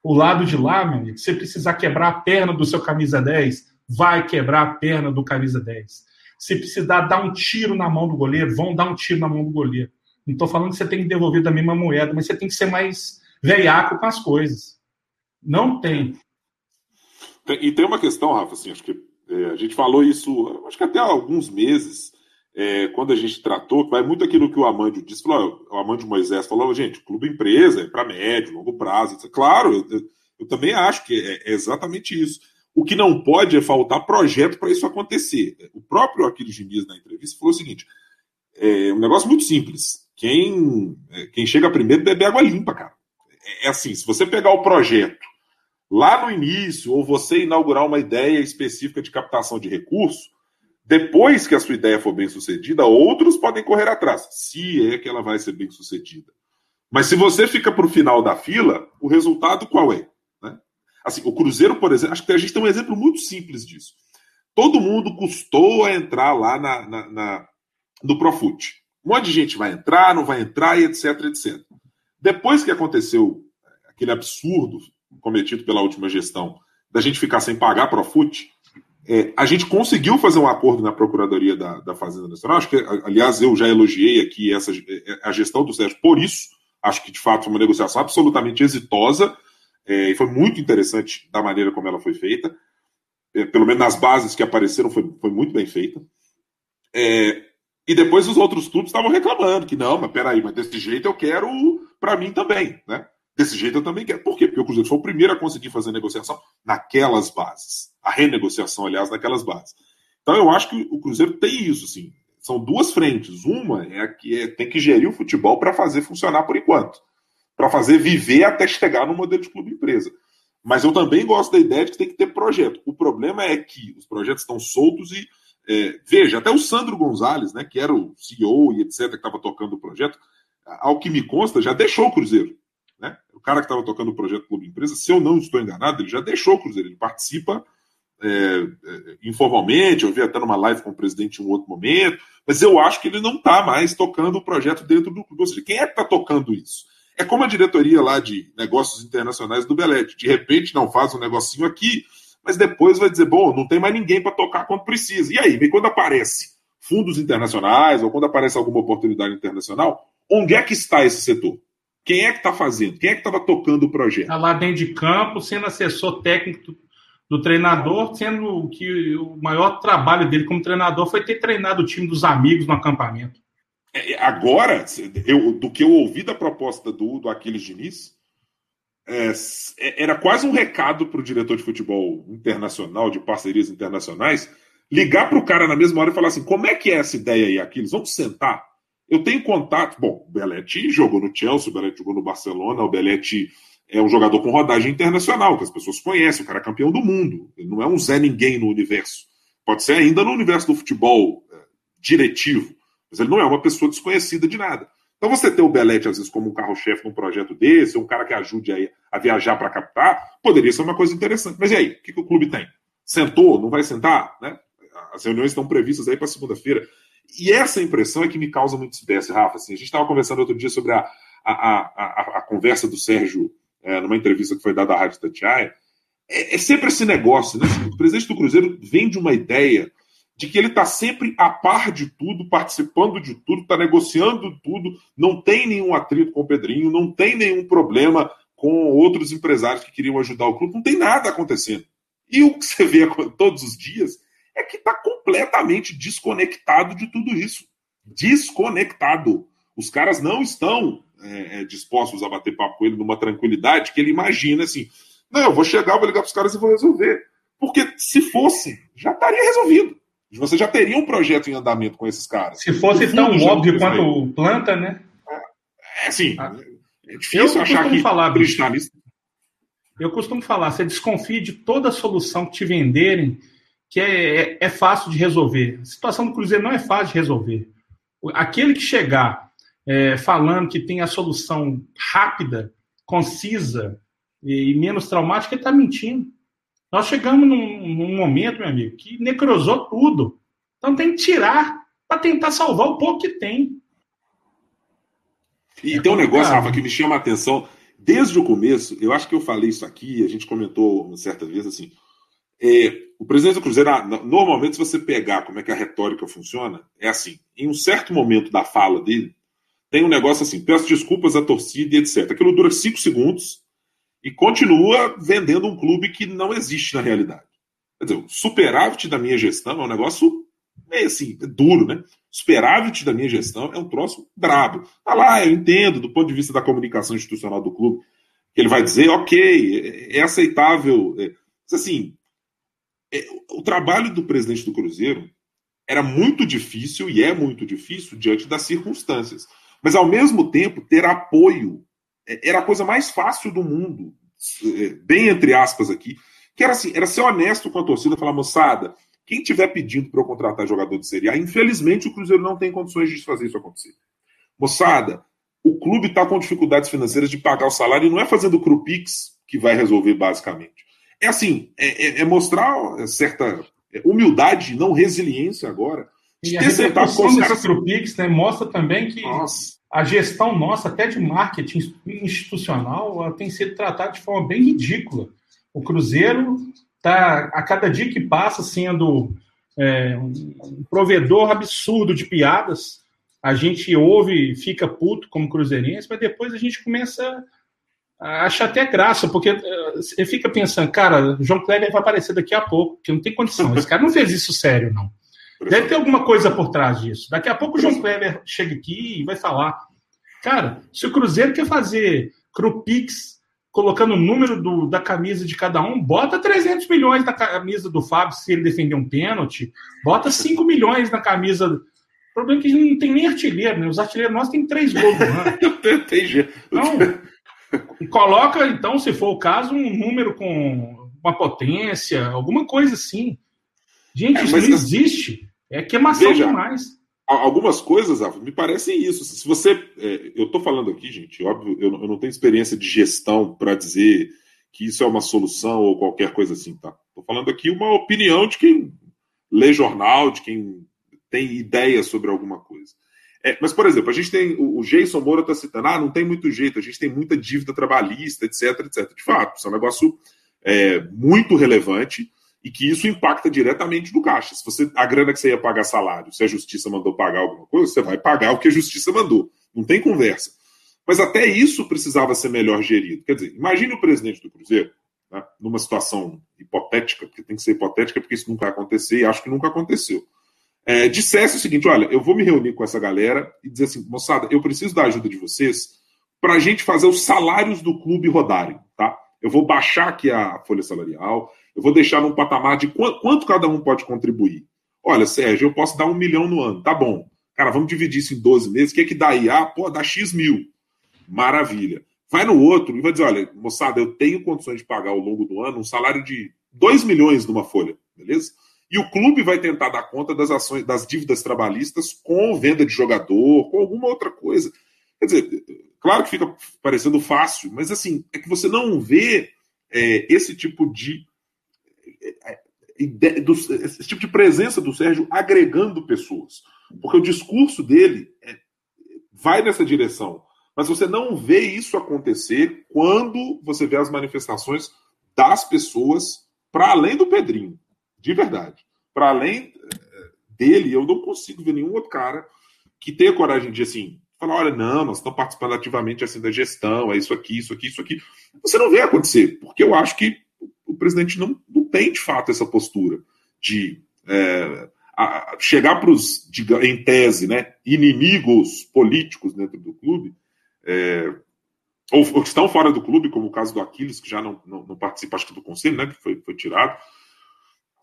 [SPEAKER 2] O lado de lá, meu amigo, se precisar quebrar a perna do seu camisa 10, vai quebrar a perna do camisa 10. Se precisar dar um tiro na mão do goleiro, vão dar um tiro na mão do goleiro. Não estou falando que você tem que devolver da mesma moeda, mas você tem que ser mais veiaco com as coisas. Não tem.
[SPEAKER 3] E tem uma questão, Rafa, assim, acho que é, a gente falou isso, acho que até há alguns meses, é, quando a gente tratou, vai muito aquilo que o Amandio disse, falou, o Amandio Moisés falou, gente, clube empresa é para médio, longo prazo. Claro, eu, eu, também acho que é, é exatamente isso. O que não pode é faltar projeto para isso acontecer. O próprio Aquiles Diniz, na entrevista, falou o seguinte: é um negócio muito simples. Quem, é, quem chega primeiro bebe água limpa, cara. É, é assim: se você pegar o projeto lá no início, ou você inaugurar uma ideia específica de captação de recurso, depois que a sua ideia for bem sucedida, outros podem correr atrás, se é que ela vai ser bem sucedida. Mas se você fica para o final da fila, o resultado qual é? Assim, o Cruzeiro, por exemplo, acho que a gente tem um exemplo muito simples disso. Todo mundo custou a entrar lá na, na, na, no Profut. Um monte de gente vai entrar, não vai entrar, e etc, etc. Depois que aconteceu aquele absurdo cometido pela última gestão da gente ficar sem pagar Profut, é, a gente conseguiu fazer um acordo na Procuradoria da, da Fazenda Nacional. Acho que, aliás, eu já elogiei aqui essa, a gestão do Sérgio por isso. Acho que, de fato, foi uma negociação absolutamente exitosa é, e foi muito interessante da maneira como ela foi feita. É, pelo menos nas bases que apareceram, foi, foi muito bem feita. É, e depois os outros clubes estavam reclamando que não, mas peraí, mas desse jeito eu quero para mim também, né? Desse jeito eu também quero. Por quê? Porque o Cruzeiro foi o primeiro a conseguir fazer negociação naquelas bases. A renegociação, aliás, naquelas bases. Então eu acho que o Cruzeiro tem isso, assim. São duas frentes. Uma é a que é, tem que gerir o futebol para fazer funcionar por enquanto para fazer viver até chegar no modelo de clube empresa. Mas eu também gosto da ideia de que tem que ter projeto. O problema é que os projetos estão soltos e é, veja, até o Sandro Gonzalez, né, que era o CEO e etc, que estava tocando o projeto, ao que me consta, já deixou o Cruzeiro. Né? O cara que estava tocando o projeto Clube Empresa, se eu não estou enganado, ele já deixou o Cruzeiro. Ele participa é, é, informalmente, eu vi até numa live com o presidente em um outro momento, mas eu acho que ele não está mais tocando o projeto dentro do clube. Ou seja, quem é que está tocando isso? É como a diretoria lá de negócios internacionais do Belete. De repente não faz um negocinho aqui, mas depois vai dizer, bom, não tem mais ninguém para tocar quando precisa. E aí, e quando aparece fundos internacionais ou quando aparece alguma oportunidade internacional, onde é que está esse setor? Quem é que está fazendo? Quem é que estava tocando o projeto? Está
[SPEAKER 2] lá dentro de campo, sendo assessor técnico do treinador, sendo que o maior trabalho dele como treinador foi ter treinado o time dos amigos no acampamento.
[SPEAKER 3] É, é, agora, eu, do que eu ouvi da proposta do, do Aquiles Diniz, é, é era quase um recado para o diretor de futebol internacional, de parcerias internacionais, ligar para o cara na mesma hora e falar assim: como é que é essa ideia aí, Aquiles? Vamos sentar. Eu tenho contato. Bom, o Belletti jogou no Chelsea, o Belletti jogou no Barcelona, o Belletti é um jogador com rodagem internacional, que as pessoas conhecem, o cara é campeão do mundo. Ele não é um Zé Ninguém no universo. Pode ser ainda no universo do futebol é, diretivo, mas ele não é uma pessoa desconhecida de nada. Então você ter o Belete, às vezes, como um carro-chefe num projeto desse, um cara que ajude a, a viajar para captar, poderia ser uma coisa interessante. Mas e aí? O que, que o clube tem? Sentou? Não vai sentar? Né? As reuniões estão previstas aí para segunda-feira. E essa impressão é que me causa muito espécie, Rafa. Assim, a gente estava conversando outro dia sobre a, a, a, a conversa do Sérgio é, numa entrevista que foi dada à Rádio Tatiaia, é, é sempre esse negócio, né? O presidente do Cruzeiro vem de uma ideia de que ele está sempre a par de tudo, participando de tudo, está negociando tudo, não tem nenhum atrito com o Pedrinho, não tem nenhum problema com outros empresários que queriam ajudar o clube, não tem nada acontecendo. E o que você vê (laughs) todos os dias é que está completamente desconectado de tudo isso. Desconectado. Os caras não estão é, é, dispostos a bater papo com ele numa tranquilidade que ele imagina assim: não, eu vou chegar, vou ligar para os caras e vou resolver. Porque se fosse, já estaria resolvido. Você já teria um projeto em andamento com esses caras.
[SPEAKER 2] Se fosse tão óbvio quanto o planta, né?
[SPEAKER 3] É, assim, ah. é difícil eu achar que
[SPEAKER 2] falar, Eu costumo falar, você desconfia de toda solução que te venderem, que é, é, é fácil de resolver. A situação do Cruzeiro não é fácil de resolver. Aquele que chegar é, falando que tem a solução rápida, concisa e, e menos traumática, ele está mentindo. Nós chegamos num, num, momento, meu amigo, que necrosou tudo. Então tem que tirar para tentar salvar o pouco que tem.
[SPEAKER 3] E é tem um negócio, Rafa, que me chama a atenção. Desde o começo, eu acho que eu falei isso aqui, a gente comentou uma certa vez assim. É, o presidente do Cruzeiro, ah, normalmente, se você pegar como é que a retórica funciona, é assim: em um certo momento da fala dele, tem um negócio assim, peço desculpas à torcida e etc. Aquilo dura cinco segundos e continua vendendo um clube que não existe na realidade. Quer dizer, o superávit da minha gestão é um negócio meio assim, é duro, né? Superávit da minha gestão é um troço brabo. Tá lá, eu entendo, do ponto de vista da comunicação institucional do clube, que ele vai dizer, ok, é, é aceitável. É, assim, o trabalho do presidente do Cruzeiro era muito difícil e é muito difícil diante das circunstâncias. Mas, ao mesmo tempo, ter apoio é, era a coisa mais fácil do mundo, é, bem entre aspas aqui, que era assim, era ser honesto com a torcida, falar, moçada, quem tiver pedindo para eu contratar jogador de Série A, infelizmente o Cruzeiro não tem condições de fazer isso acontecer. Moçada, o clube está com dificuldades financeiras de pagar o salário e não é fazendo o Crupix que vai resolver basicamente. É assim, é, é, é mostrar certa humildade, não resiliência agora,
[SPEAKER 2] e a repercussão desse Trupix né, mostra também que nossa. a gestão nossa, até de marketing institucional, tem sido tratada de forma bem ridícula. O Cruzeiro está, a cada dia que passa, sendo é, um provedor absurdo de piadas. A gente ouve e fica puto como cruzeirense, mas depois a gente começa a achar até graça, porque é, você fica pensando, cara, João Kleber vai aparecer daqui a pouco, que não tem condição. Esse cara não fez isso sério, não. Deve ter alguma coisa por trás disso. Daqui a pouco o João Kleber chega aqui e vai falar. Cara, se o Cruzeiro quer fazer Crupix colocando o número do, da camisa de cada um, bota 300 milhões na camisa do Fábio se ele defender um pênalti, bota 5 milhões na camisa. O problema é que não tem nem artilheiro, né? Os artilheiros nossos têm três gols no ano. Então, coloca, então, se for o caso, um número com uma potência, alguma coisa assim. Gente, é, isso não existe. É queimação Veja, demais.
[SPEAKER 3] Algumas coisas, me parecem isso. Se você. É, eu estou falando aqui, gente, óbvio, eu, eu não tenho experiência de gestão para dizer que isso é uma solução ou qualquer coisa assim, tá? Estou falando aqui uma opinião de quem lê jornal, de quem tem ideia sobre alguma coisa. É, mas, por exemplo, a gente tem. O, Jason Moura está citando, ah, não tem muito jeito, a gente tem muita dívida trabalhista, etc, etc. De fato, isso é um negócio é, muito relevante e que isso impacta diretamente no caixa. Se você a grana que você ia pagar salário, se a justiça mandou pagar alguma coisa, você vai pagar o que a justiça mandou. Não tem conversa. Mas até isso precisava ser melhor gerido. Quer dizer, imagine o presidente do Cruzeiro, né, numa situação hipotética, porque tem que ser hipotética, porque isso nunca vai acontecer, e acho que nunca aconteceu. É, dissesse o seguinte: olha, eu vou me reunir com essa galera e dizer assim, moçada, eu preciso da ajuda de vocês para a gente fazer os salários do clube rodarem, tá? Eu vou baixar aqui a folha salarial, eu vou deixar num patamar de quanto, quanto cada um pode contribuir. Olha, Sérgio, eu posso dar um milhão no ano. Tá bom. Cara, vamos dividir isso em 12 meses. O que é que dá aí? Ah, pô, dá X mil. Maravilha. Vai no outro e vai dizer: olha, moçada, eu tenho condições de pagar ao longo do ano um salário de 2 milhões numa folha, beleza? E o clube vai tentar dar conta das ações, das dívidas trabalhistas com venda de jogador, com alguma outra coisa. Quer dizer, claro que fica parecendo fácil, mas assim, é que você não vê é, esse tipo de. É, esse tipo de presença do Sérgio agregando pessoas. Porque o discurso dele é, vai nessa direção. Mas você não vê isso acontecer quando você vê as manifestações das pessoas para além do Pedrinho. De verdade. Para além eh, dele, eu não consigo ver nenhum outro cara que tenha coragem de assim falar, olha, não, nós estamos participando ativamente assim da gestão, é isso aqui, isso aqui, isso aqui. Você não vê acontecer, porque eu acho que o presidente não, não tem de fato essa postura de é, a, chegar para os, em tese, né, inimigos políticos dentro do clube, é, ou, ou, que estão fora do clube, como o caso do Aquiles, que já não, não, não participa, acho que do conselho, né, que foi, foi tirado.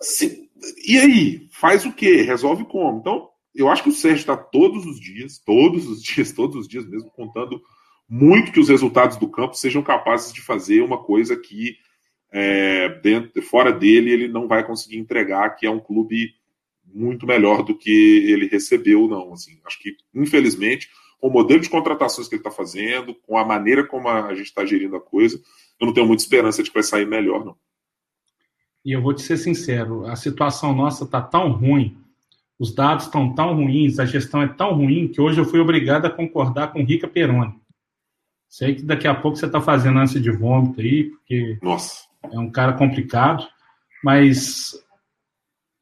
[SPEAKER 3] Assim, e aí? Faz o quê? Resolve como? Então, eu acho que o Sérgio está todos os dias, todos os (laughs) dias, todos os dias mesmo, contando muito que os resultados do campo sejam capazes de fazer uma coisa que é, dentro, fora dele ele não vai conseguir entregar, que é um clube muito melhor do que ele recebeu, não. Assim, acho que, infelizmente, com o modelo de contratações que ele está fazendo, com a maneira como a gente está gerindo a coisa, eu não tenho muita esperança de que vai sair melhor, não.
[SPEAKER 2] E eu vou te ser sincero, a situação nossa está tão ruim, os dados estão tão ruins, a gestão é tão ruim, que hoje eu fui obrigado a concordar com Rica Peroni. Sei que daqui a pouco você está fazendo ânsia de vômito aí, porque
[SPEAKER 3] Nossa.
[SPEAKER 2] é um cara complicado, mas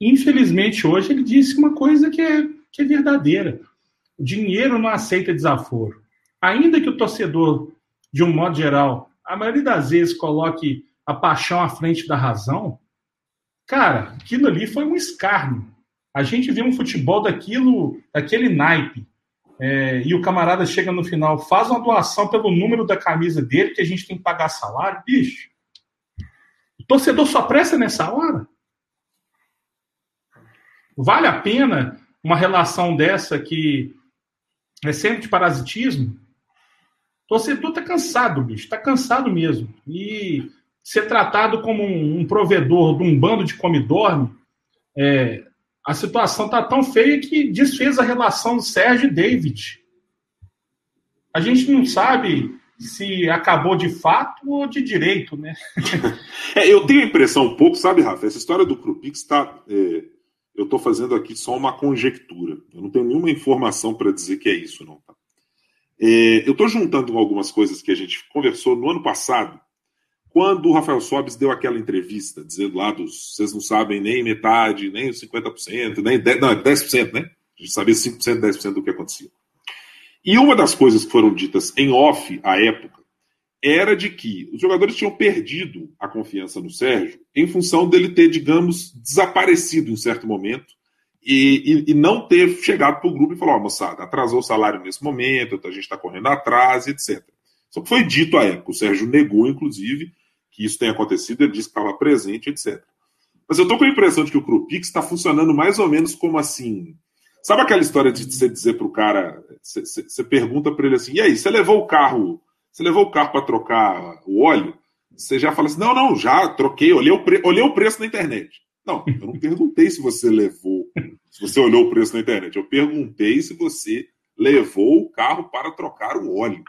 [SPEAKER 2] infelizmente hoje ele disse uma coisa que é, que é verdadeira. O dinheiro não aceita desaforo. Ainda que o torcedor, de um modo geral, a maioria das vezes coloque a paixão à frente da razão, cara, aquilo ali foi um escárnio. A gente vê um futebol daquilo, daquele naipe. É, e o camarada chega no final, faz uma doação pelo número da camisa dele, que a gente tem que pagar salário, bicho. O torcedor só presta nessa hora. Vale a pena uma relação dessa que é sempre de parasitismo? O torcedor está cansado, bicho, está cansado mesmo. E ser tratado como um, provedor de um bando de come-dorme, é, a situação está tão feia que desfez a relação Sérgio e David. A gente não sabe se acabou de fato ou de direito, né? (laughs)
[SPEAKER 3] é, eu tenho a impressão um pouco, sabe, Rafa, essa história do Krupix está é, eu estou fazendo aqui só uma conjectura. Eu não tenho nenhuma informação para dizer que é isso, não. Tá? É, eu estou juntando algumas coisas que a gente conversou no ano passado, quando o Rafael Sobes deu aquela entrevista, dizendo lá dos. Vocês não sabem nem metade, nem os 50%, nem 10%, não, 10%, né? A gente sabia 5%, 10% do que acontecia. E uma das coisas que foram ditas em off à época era de que os jogadores tinham perdido a confiança no Sérgio em função dele ter, digamos, desaparecido em certo momento e, e, e não ter chegado para o grupo e falou: Ó, oh, moçada, atrasou o salário nesse momento, a gente está correndo atrás, etc. Só que foi dito à época, o Sérgio negou, inclusive, que isso tenha acontecido, ele disse que estava presente, etc. Mas eu estou com a impressão de que o Crupix está funcionando mais ou menos como assim. Sabe aquela história de você dizer para o cara, você pergunta para ele assim: e aí, você levou o carro você levou o carro para trocar o óleo, você já fala assim: não, não, já troquei, olhei o, pre... olhei o preço na internet. Não, eu não perguntei se você levou, se você olhou o preço na internet. Eu perguntei se você levou o carro para trocar o óleo.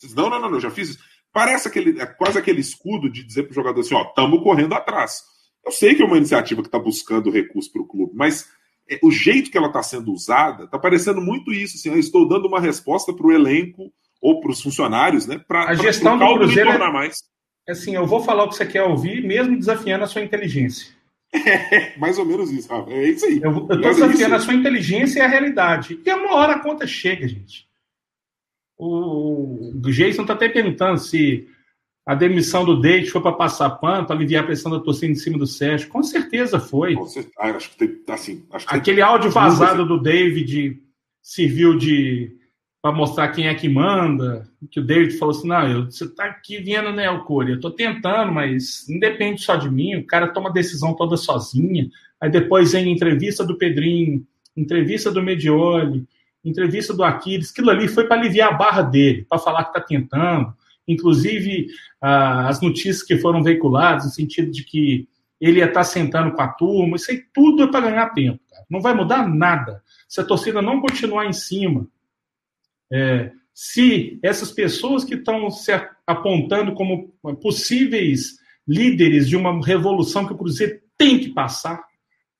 [SPEAKER 3] Diz, não, não, não, eu já fiz isso. Parece aquele, é quase aquele escudo de dizer para o jogador assim: ó, estamos correndo atrás. Eu sei que é uma iniciativa que está buscando recurso para o clube, mas é, o jeito que ela está sendo usada está parecendo muito isso. Assim, eu estou dando uma resposta para o elenco ou para os funcionários, né? Para
[SPEAKER 2] a gestão do Cruzeiro é, mais. Assim, eu vou falar o que você quer ouvir, mesmo desafiando a sua inteligência. (laughs)
[SPEAKER 3] É, mais ou menos isso, Rafa. É isso aí.
[SPEAKER 2] Eu estou desafiando é a sua inteligência e a realidade. E uma hora a conta chega, gente. O, Jason está até perguntando se a demissão do Date foi para passar pano, para aliviar a pressão da torcida em cima do Sérgio. Com certeza foi. Com certeza.
[SPEAKER 3] Ah, acho que tem, assim, acho que
[SPEAKER 2] Aquele áudio vazado do David serviu de para mostrar quem é que manda, que o David falou assim, não, eu, você está aqui vendo, né, Alcori, eu estou tentando, mas não depende só de mim, o cara toma a decisão toda sozinha, aí depois vem entrevista do Pedrinho, entrevista do Medioli, Entrevista do Aquiles, aquilo ali foi para aliviar a barra dele, para falar que está tentando. Inclusive, ah, as notícias que foram veiculadas, no sentido de que ele ia estar tá sentando com a turma, isso aí tudo é para ganhar tempo. Cara. Não vai mudar nada. Se a torcida não continuar em cima, é, se essas pessoas que estão se apontando como possíveis líderes de uma revolução que o Cruzeiro tem que passar,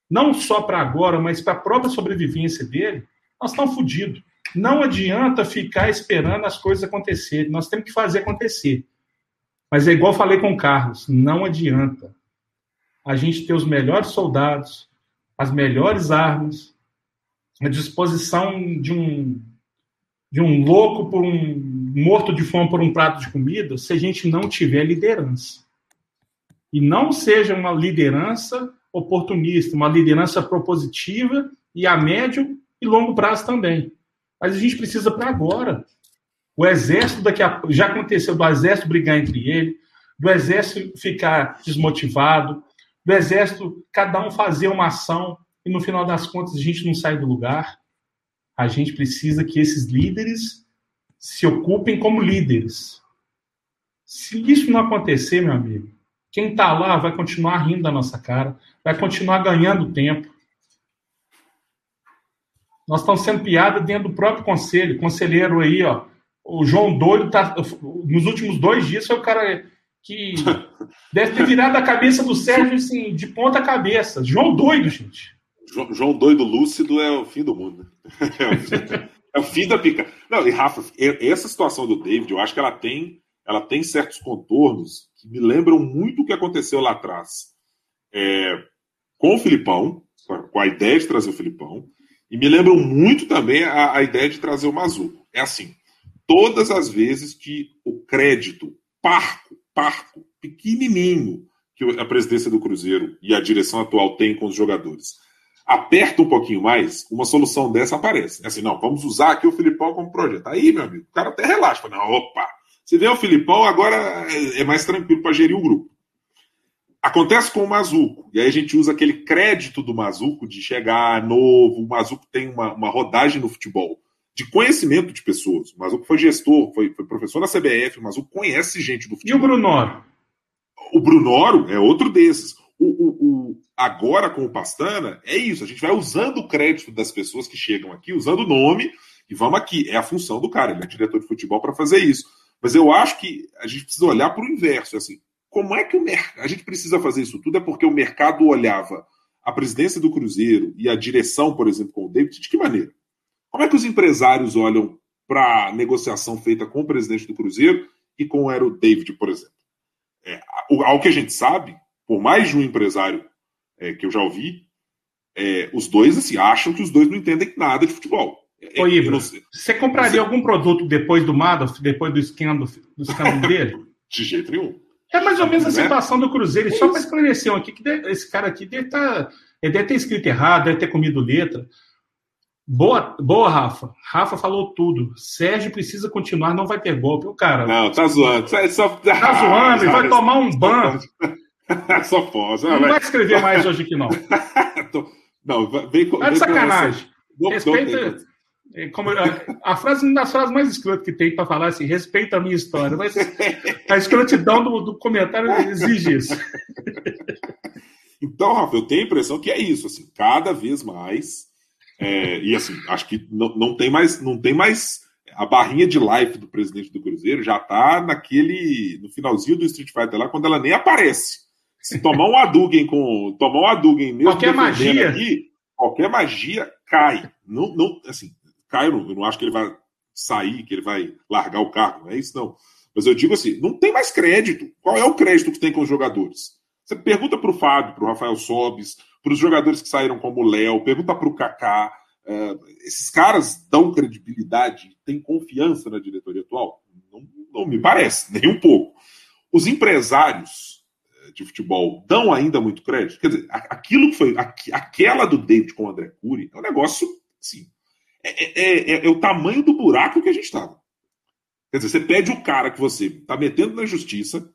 [SPEAKER 2] não só para agora, mas para a própria sobrevivência dele, nós estamos fodidos. Não adianta ficar esperando as coisas acontecerem, nós temos que fazer acontecer. Mas é igual falei com o Carlos, não adianta a gente ter os melhores soldados, as melhores armas, a disposição de um de um louco por um morto de fome por um prato de comida, se a gente não tiver liderança. E não seja uma liderança oportunista, uma liderança propositiva e a médio e longo prazo também. Mas a gente precisa para agora. O exército daqui a já aconteceu do exército brigar entre ele, do exército ficar desmotivado, do exército cada um fazer uma ação e no final das contas a gente não sai do lugar a gente precisa que esses líderes se ocupem como líderes. Se isso não acontecer, meu amigo, quem está lá vai continuar rindo da nossa cara, vai continuar ganhando tempo. Nós estamos sendo piada dentro do próprio conselho. Conselheiro aí, ó. O João Doido tá. Nos últimos dois dias foi o cara que (laughs) deve ter virado a cabeça do Sérgio assim, de ponta cabeça. João Doido, gente.
[SPEAKER 3] João doido lúcido é o fim do mundo. (laughs) É o fim, é o fim da pica. Não, e Rafa, essa situação do David, eu acho que ela tem, ela tem certos contornos que me lembram muito o que aconteceu lá atrás é, com o Filipão, com a ideia de trazer o Filipão, e me lembram muito também a, a ideia de trazer o Mazuco. É assim, todas as vezes que o crédito parco, parco, pequenininho que a presidência do Cruzeiro e a direção atual tem com os jogadores aperta um pouquinho mais, uma solução dessa aparece. É assim, não, vamos usar aqui o Filipão como projeto. Aí, meu amigo, o cara até relaxa. Não, opa, se vê o Filipão, agora é, é mais tranquilo para gerir o grupo. Acontece com o Mazuco, e aí a gente usa aquele crédito do Mazuco de chegar novo. O Mazuco tem uma, uma rodagem no futebol de conhecimento de pessoas. O Mazuco foi gestor, foi, foi professor na CBF, o Mazuco conhece gente do futebol.
[SPEAKER 2] E o Brunoro?
[SPEAKER 3] O Brunoro é outro desses. O, o, o, agora com o Pastana, é isso. A gente vai usando o crédito das pessoas que chegam aqui, usando o nome, e vamos aqui. É a função do cara, ele é diretor de futebol para fazer isso. Mas eu acho que a gente precisa olhar para o inverso. Assim, como é que o mercado. A gente precisa fazer isso tudo é porque o mercado olhava a presidência do Cruzeiro e a direção, por exemplo, com o David, de que maneira? Como é que os empresários olham para a negociação feita com o presidente do Cruzeiro e com o Aero David, por exemplo? É, ao que a gente sabe, por mais de um empresário é, que eu já ouvi, é, os dois assim, acham que os dois não entendem nada de futebol.
[SPEAKER 2] É, Ô, Ibra, você compraria algum produto depois do Madoff, depois do escândalo, do escândalo dele? (laughs)
[SPEAKER 3] de jeito nenhum.
[SPEAKER 2] É mais ou menos a né? situação do Cruzeiro. E só para esclarecer aqui, que esse cara aqui deve, tá, deve ter escrito errado, deve ter comido letra. Boa, boa, Rafa. Rafa falou tudo. Sérgio precisa continuar, não vai ter golpe. O cara.
[SPEAKER 3] Não, tá zoando. Só...
[SPEAKER 2] Tá (laughs) zoando, ele vai tomar um ban. (laughs)
[SPEAKER 3] Só posso.
[SPEAKER 2] Não, não vai escrever mais hoje aqui, não. (laughs)
[SPEAKER 3] não, vem com.
[SPEAKER 2] Tá de sacanagem. Respeita. É, como, a, a, frase, uma das frases mais escrotas que tem para falar assim, respeita a minha história, mas a escrotidão do, do comentário exige isso. (laughs)
[SPEAKER 3] Então, Rafa, eu tenho a impressão que é isso, assim, cada vez mais, é, e assim, acho que não, não tem mais, não tem mais a barrinha de life do presidente do Cruzeiro já tá naquele, no finalzinho do Street Fighter lá, quando ela nem aparece. Se tomar um Adugen com. Tomar um Adugen mesmo.
[SPEAKER 2] Qualquer magia.
[SPEAKER 3] Aqui, qualquer magia cai. Não, não, assim, cai, eu não, acho que ele vai sair, que ele vai largar o cargo. Não é isso, não. Mas eu digo assim, não tem mais crédito. Qual é o crédito que tem com os jogadores? Você pergunta para o Fábio, para o Rafael Sobis, para os jogadores que saíram como o Léo, pergunta para o Kaká. Uh, esses caras dão credibilidade, têm confiança na diretoria atual? Não, não me parece, nem um pouco. Os empresários de futebol dão ainda muito crédito? Quer dizer, aquilo que foi. Aquela do David com o André Cury é um negócio. Assim, é, é, é, é o tamanho do buraco que a gente estava. Quer dizer, você pede o cara que você está metendo na justiça,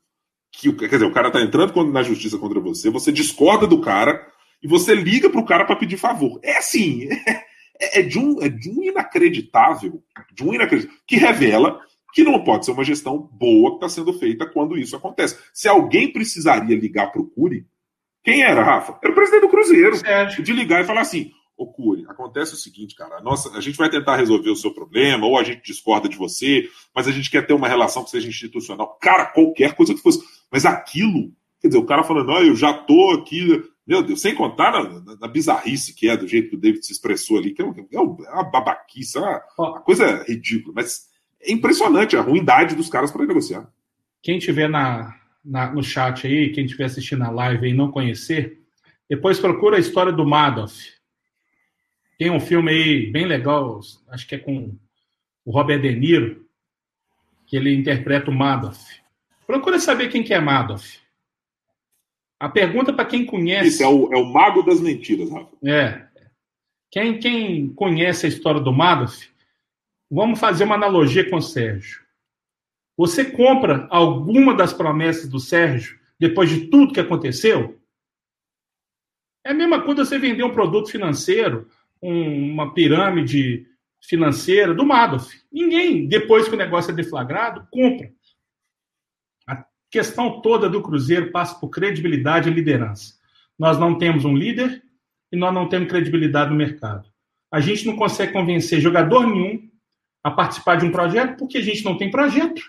[SPEAKER 3] que, quer dizer, o cara está entrando na justiça contra você, você discorda do cara e você liga para o cara para pedir favor. É assim, é, (laughs) é, é, de um, é de um inacreditável, de um inacreditável, que revela que não pode ser uma gestão boa que está sendo feita quando isso acontece. Se alguém precisaria ligar para o Cury, quem era, Rafa? Era o presidente do Cruzeiro. De ligar e falar assim: Ô Cury, acontece o seguinte, cara, a, nossa, a gente vai tentar resolver o seu problema, ou a gente discorda de você, mas a gente quer ter uma relação que seja institucional. Cara, qualquer coisa que fosse. Mas aquilo, quer dizer, o cara falando, não, eu já tô aqui. Meu Deus, sem contar na, na, na bizarrice que é, do jeito que o David se expressou ali, que é, é, é uma babaquice, é uma, uma coisa ridícula. Mas é impressionante a ruindade dos caras para negociar.
[SPEAKER 2] Quem tiver na, na, no chat aí, quem estiver assistindo a live e não conhecer, depois procura a história do Madoff. Tem um filme aí bem legal, acho que é com o Robert De Niro, que ele interpreta o Madoff. Procura saber quem que é Madoff. A pergunta para quem conhece.
[SPEAKER 3] Isso é o, é o mago das mentiras, Rafa.
[SPEAKER 2] É. Quem, quem conhece a história do Madoff, vamos fazer uma analogia com o Sérgio. Você compra alguma das promessas do Sérgio depois de tudo que aconteceu? É a mesma coisa você vender um produto financeiro, um, uma pirâmide financeira do Madoff. Ninguém, depois que o negócio é deflagrado, compra. A questão toda do Cruzeiro passa por credibilidade e liderança. Nós não temos um líder e nós não temos credibilidade no mercado. A gente não consegue convencer jogador nenhum a participar de um projeto porque a gente não tem projeto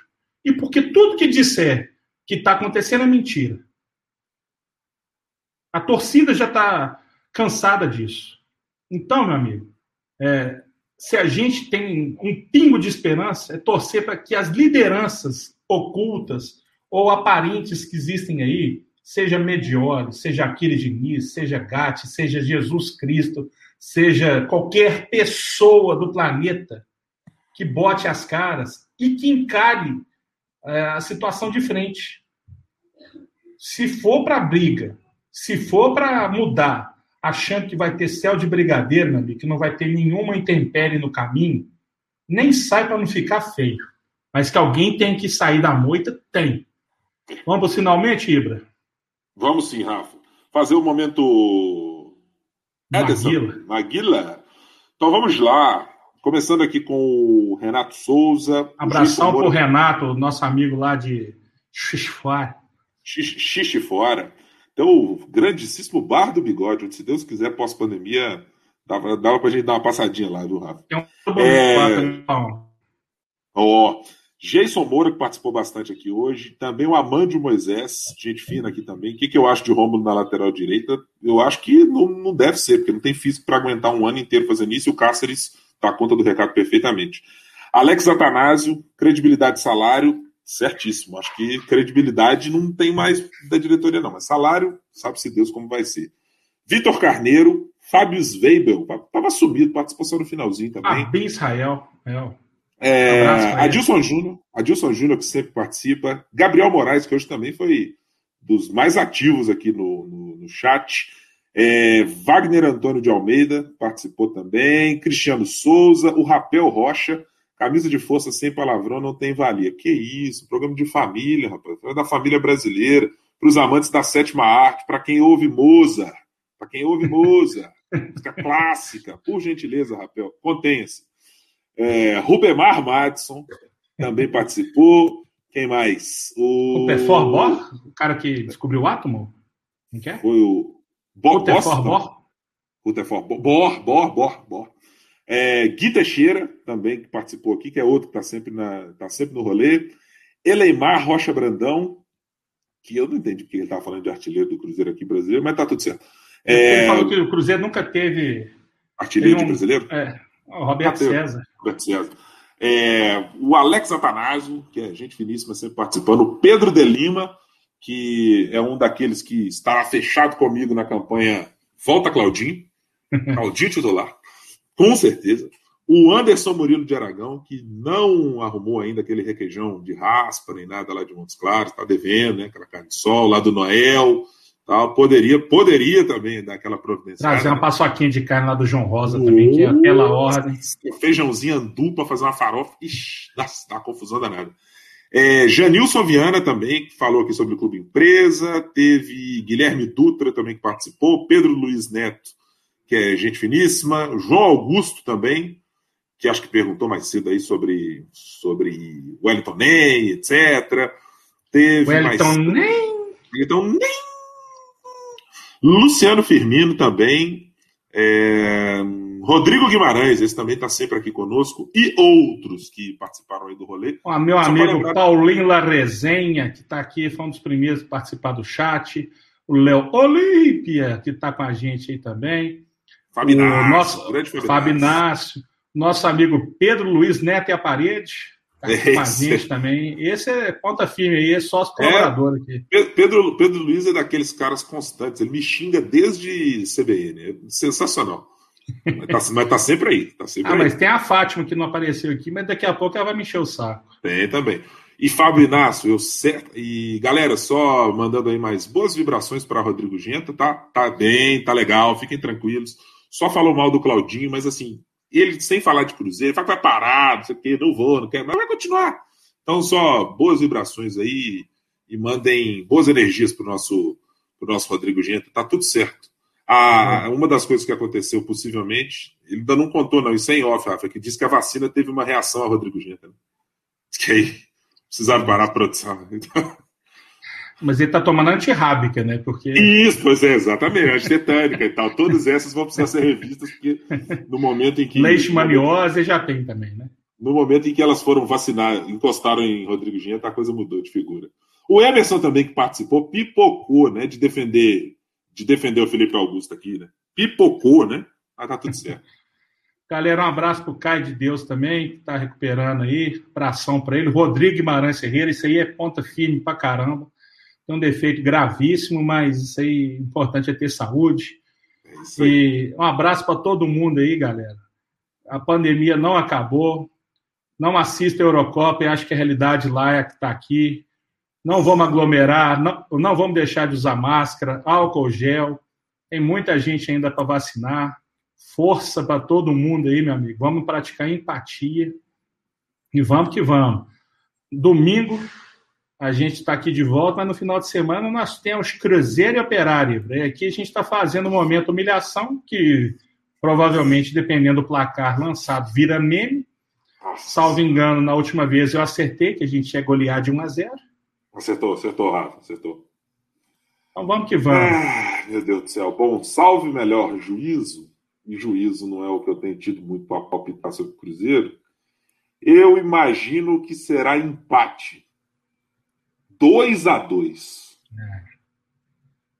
[SPEAKER 2] e porque tudo que disser que está acontecendo é mentira. A torcida já está cansada disso. Então, meu amigo, é, se a gente tem um pingo de esperança, é torcer para que as lideranças ocultas ou aparentes que existem aí, seja Mediori, seja Aquiles Diniz, seja Gatti, seja Jesus Cristo, seja qualquer pessoa do planeta que bote as caras e que encare é, a situação de frente. Se for para briga, se for para mudar, achando que vai ter céu de brigadeiro, meu amigo, que não vai ter nenhuma intempérie no caminho, nem sai para não ficar feio. Mas que alguém tem que sair da moita, tem. Vamos finalmente, Ibra?
[SPEAKER 3] Vamos sim, Rafa. Fazer o momento.
[SPEAKER 2] Maguila.
[SPEAKER 3] Maguila. Então vamos lá. Começando aqui com o Renato Souza.
[SPEAKER 2] Abração para o Renato, nosso amigo lá de Xixifora.
[SPEAKER 3] Xixifora. Então, o grandíssimo bar do bigode, onde, se Deus quiser, pós-pandemia, dava, dava pra gente dar uma passadinha lá, viu, Rafa?
[SPEAKER 2] É um bom é...
[SPEAKER 3] Ó, Jason Moura, que participou bastante aqui hoje. Também o Amandio Moisés, gente fina aqui também. O que, que eu acho de Rômulo na lateral direita? Eu acho que não, não deve ser, porque não tem físico para aguentar um ano inteiro fazendo isso e o Cáceres dá conta do recado perfeitamente. Alex Atanásio, credibilidade e salário, certíssimo. Acho que credibilidade não tem mais da diretoria, não. Mas salário, sabe-se Deus como vai ser. Vitor Carneiro, Fábio Zweibel, estava sumido, participou só no finalzinho também. Ah,
[SPEAKER 2] bem Israel. É,
[SPEAKER 3] é Adilson Júnior, Adilson Júnior, que sempre participa. Gabriel Moraes, que hoje também foi dos mais ativos aqui no, no, no chat. É, Wagner Antônio de Almeida participou também, Cristiano Souza, o Rapel Rocha, camisa de força sem palavrão não tem valia. Que isso, programa de família, rapaz, da família brasileira, para os amantes da sétima arte, para quem ouve Moza, para quem ouve Moza, (laughs) música clássica, por gentileza, Rapel, contenha-se. É, Rubemar Madison também participou. Quem mais?
[SPEAKER 2] O, o Perfor Bor, o cara que descobriu o átomo?
[SPEAKER 3] Quem que é? Foi o Bo Rutherford Bor? Rutherford Bor, Bor, Bor, Bor. É, Gui Teixeira, também, que participou aqui, que é outro que está sempre, na, tá sempre no rolê. Eleimar Rocha Brandão, que eu não entendi porque ele estava falando de artilheiro do Cruzeiro aqui brasileiro, mas tá tudo certo.
[SPEAKER 2] É... Ele falou que o Cruzeiro nunca teve.
[SPEAKER 3] Artilheiro um... de brasileiro?
[SPEAKER 2] É, o Roberto César.
[SPEAKER 3] Roberto César. É, o Alex Atanásio, que é gente finíssima sempre participando. O Pedro de Lima, que é um daqueles que estará fechado comigo na campanha Volta Claudinho, (laughs) Claudinho titular, com certeza. O Anderson Murilo de Aragão, que não arrumou ainda aquele requeijão de raspa nem nada lá de Montes Claros, está devendo, né? Aquela carne de sol lá do Noel. Tal. Poderia, poderia também dar aquela providência.
[SPEAKER 2] Trazer uma paçoquinha de carne lá do João Rosa uh, também, que é aquela ordem.
[SPEAKER 3] Feijãozinho andu para fazer uma farofa. Ixi, dá, dá confusão danada. É, Janilson Viana também, que falou aqui sobre o Clube Empresa. Teve Guilherme Dutra também que participou. Pedro Luiz Neto, que é gente finíssima. João Augusto também, que acho que perguntou mais cedo aí sobre, sobre Wellington Ney, etc. Teve
[SPEAKER 2] Wellington
[SPEAKER 3] mais...
[SPEAKER 2] nem.
[SPEAKER 3] Wellington Ney. Luciano Firmino também. É... Rodrigo Guimarães, esse também está sempre aqui conosco, e outros que participaram aí do rolê.
[SPEAKER 2] O meu Só amigo lembrar... Paulinho Laresenha, que está aqui, foi um dos primeiros a participar do chat. O Léo Olímpia, que está com a gente aí também.
[SPEAKER 3] Fabinácio,
[SPEAKER 2] nosso, grande Fabinácio. Nosso amigo Pedro Luiz Neto e a Parede. Tá com a gente também. Esse é ponta firme aí, é sócio colaborador é, aqui.
[SPEAKER 3] Pedro, Pedro Luiz é daqueles caras constantes. Ele me xinga desde CBN. É sensacional. Mas tá, mas tá sempre aí. Tá sempre
[SPEAKER 2] ah,
[SPEAKER 3] aí.
[SPEAKER 2] mas tem a Fátima que não apareceu aqui, mas daqui a pouco ela vai me encher o saco.
[SPEAKER 3] Tem também. E Fábio Inácio, eu certo. E galera, só mandando aí mais boas vibrações para Rodrigo Genta, tá? Tá bem, tá legal, fiquem tranquilos. Só falou mal do Claudinho, mas assim, ele sem falar de Cruzeiro, fala que vai parar, não sei o quê, não vou, não quero, mas vai continuar. Então, só boas vibrações aí e mandem boas energias pro nosso, pro nosso Rodrigo Genta, tá tudo certo. A, uma das coisas que aconteceu, possivelmente, ele ainda não contou, não, isso é em off, Rafa, que disse que a vacina teve uma reação a Rodrigo Genta. Né? Que aí precisava parar a produção. Então...
[SPEAKER 2] Mas ele está tomando antirrábica, né? Porque...
[SPEAKER 3] Isso, pois é, exatamente, antitetânica e tal. Todas essas vão precisar ser revistas, porque no momento em que.
[SPEAKER 2] Leishmaniose já tem também, né?
[SPEAKER 3] No momento em que elas foram vacinar, encostaram em Rodrigo Genta, a coisa mudou de figura. O Emerson também, que participou, pipocou, né? De defender de defender o Felipe Augusto aqui, né? Pipocou, né? Mas tá tudo certo.
[SPEAKER 2] Galera, um abraço pro Caio de Deus também, que tá recuperando aí. Abração para ele. Rodrigo Guimarães Ferreira, isso aí é ponta firme pra caramba. Tem um defeito gravíssimo, mas isso aí, importante é ter saúde. É e um abraço para todo mundo aí, galera. A pandemia não acabou. Não assista a Eurocopa, eu acho que a realidade lá é que está aqui não vamos aglomerar, não, não vamos deixar de usar máscara, álcool gel. Tem muita gente ainda para vacinar. Força para todo mundo aí, meu amigo. Vamos praticar empatia e vamos que vamos. Domingo a gente está aqui de volta, mas no final de semana nós temos Cruzeiro e Operário. E aqui a gente está fazendo um momento humilhação, que provavelmente, dependendo do placar lançado, vira meme. Salvo engano, na última vez eu acertei que a gente ia golear de 1 a 0.
[SPEAKER 3] Acertou, acertou, Rafa, acertou.
[SPEAKER 2] Então vamos que vamos.
[SPEAKER 3] Ah, meu Deus do céu. Bom, salve melhor juízo, e juízo não é o que eu tenho tido muito para palpitar sobre o Cruzeiro. Eu imagino que será empate. 2 a 2 é.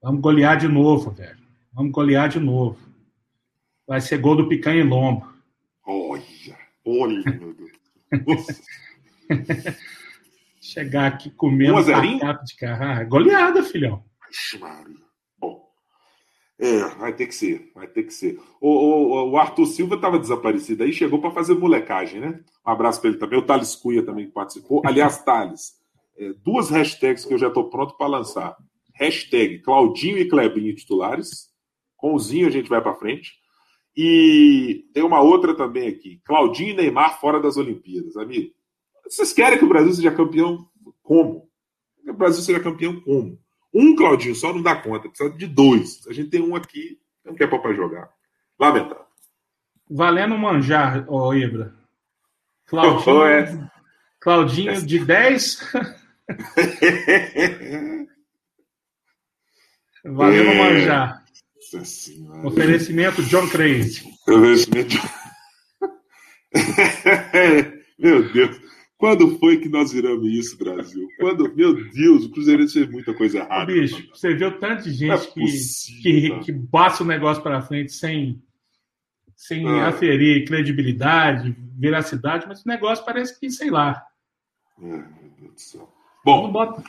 [SPEAKER 2] Vamos golear de novo, velho. Vamos golear de novo. Vai ser gol do Picanha e Lombo.
[SPEAKER 3] Olha, olha, meu Deus. (laughs)
[SPEAKER 2] Chegar aqui comendo um de carro. Ah, goleada, filhão.
[SPEAKER 3] Bom. É, vai ter que ser, vai ter que ser. O, o, o Arthur Silva estava desaparecido aí, chegou para fazer molecagem, né? Um abraço para ele também. O Thales Cunha também que participou. Aliás, Thales, é, duas hashtags que eu já estou pronto para lançar. Hashtag Claudinho e Clebinho titulares. Com o Zinho a gente vai para frente. E tem uma outra também aqui. Claudinho e Neymar fora das Olimpíadas, amigo. Vocês querem que o Brasil seja campeão como? Que o Brasil seja campeão como? Um Claudinho só não dá conta, precisa de dois. A gente tem um aqui, não quer para jogar. Lamentável.
[SPEAKER 2] Valendo manjar, ô oh, Ibra. Claudinho, (laughs) é. Claudinho é. de 10. (laughs) Valendo é. manjar. Oferecimento John Crazy. Oferecimento. (laughs)
[SPEAKER 3] Meu Deus. Quando foi que nós viramos isso, Brasil? Quando, meu Deus, o Cruzeiro fez muita coisa errada.
[SPEAKER 2] Bicho, você viu tanta gente é que, que, que bate o negócio para frente sem, sem ah. aferir credibilidade, veracidade, mas o negócio parece que, sei lá.
[SPEAKER 3] É, meu Deus do céu. Bom,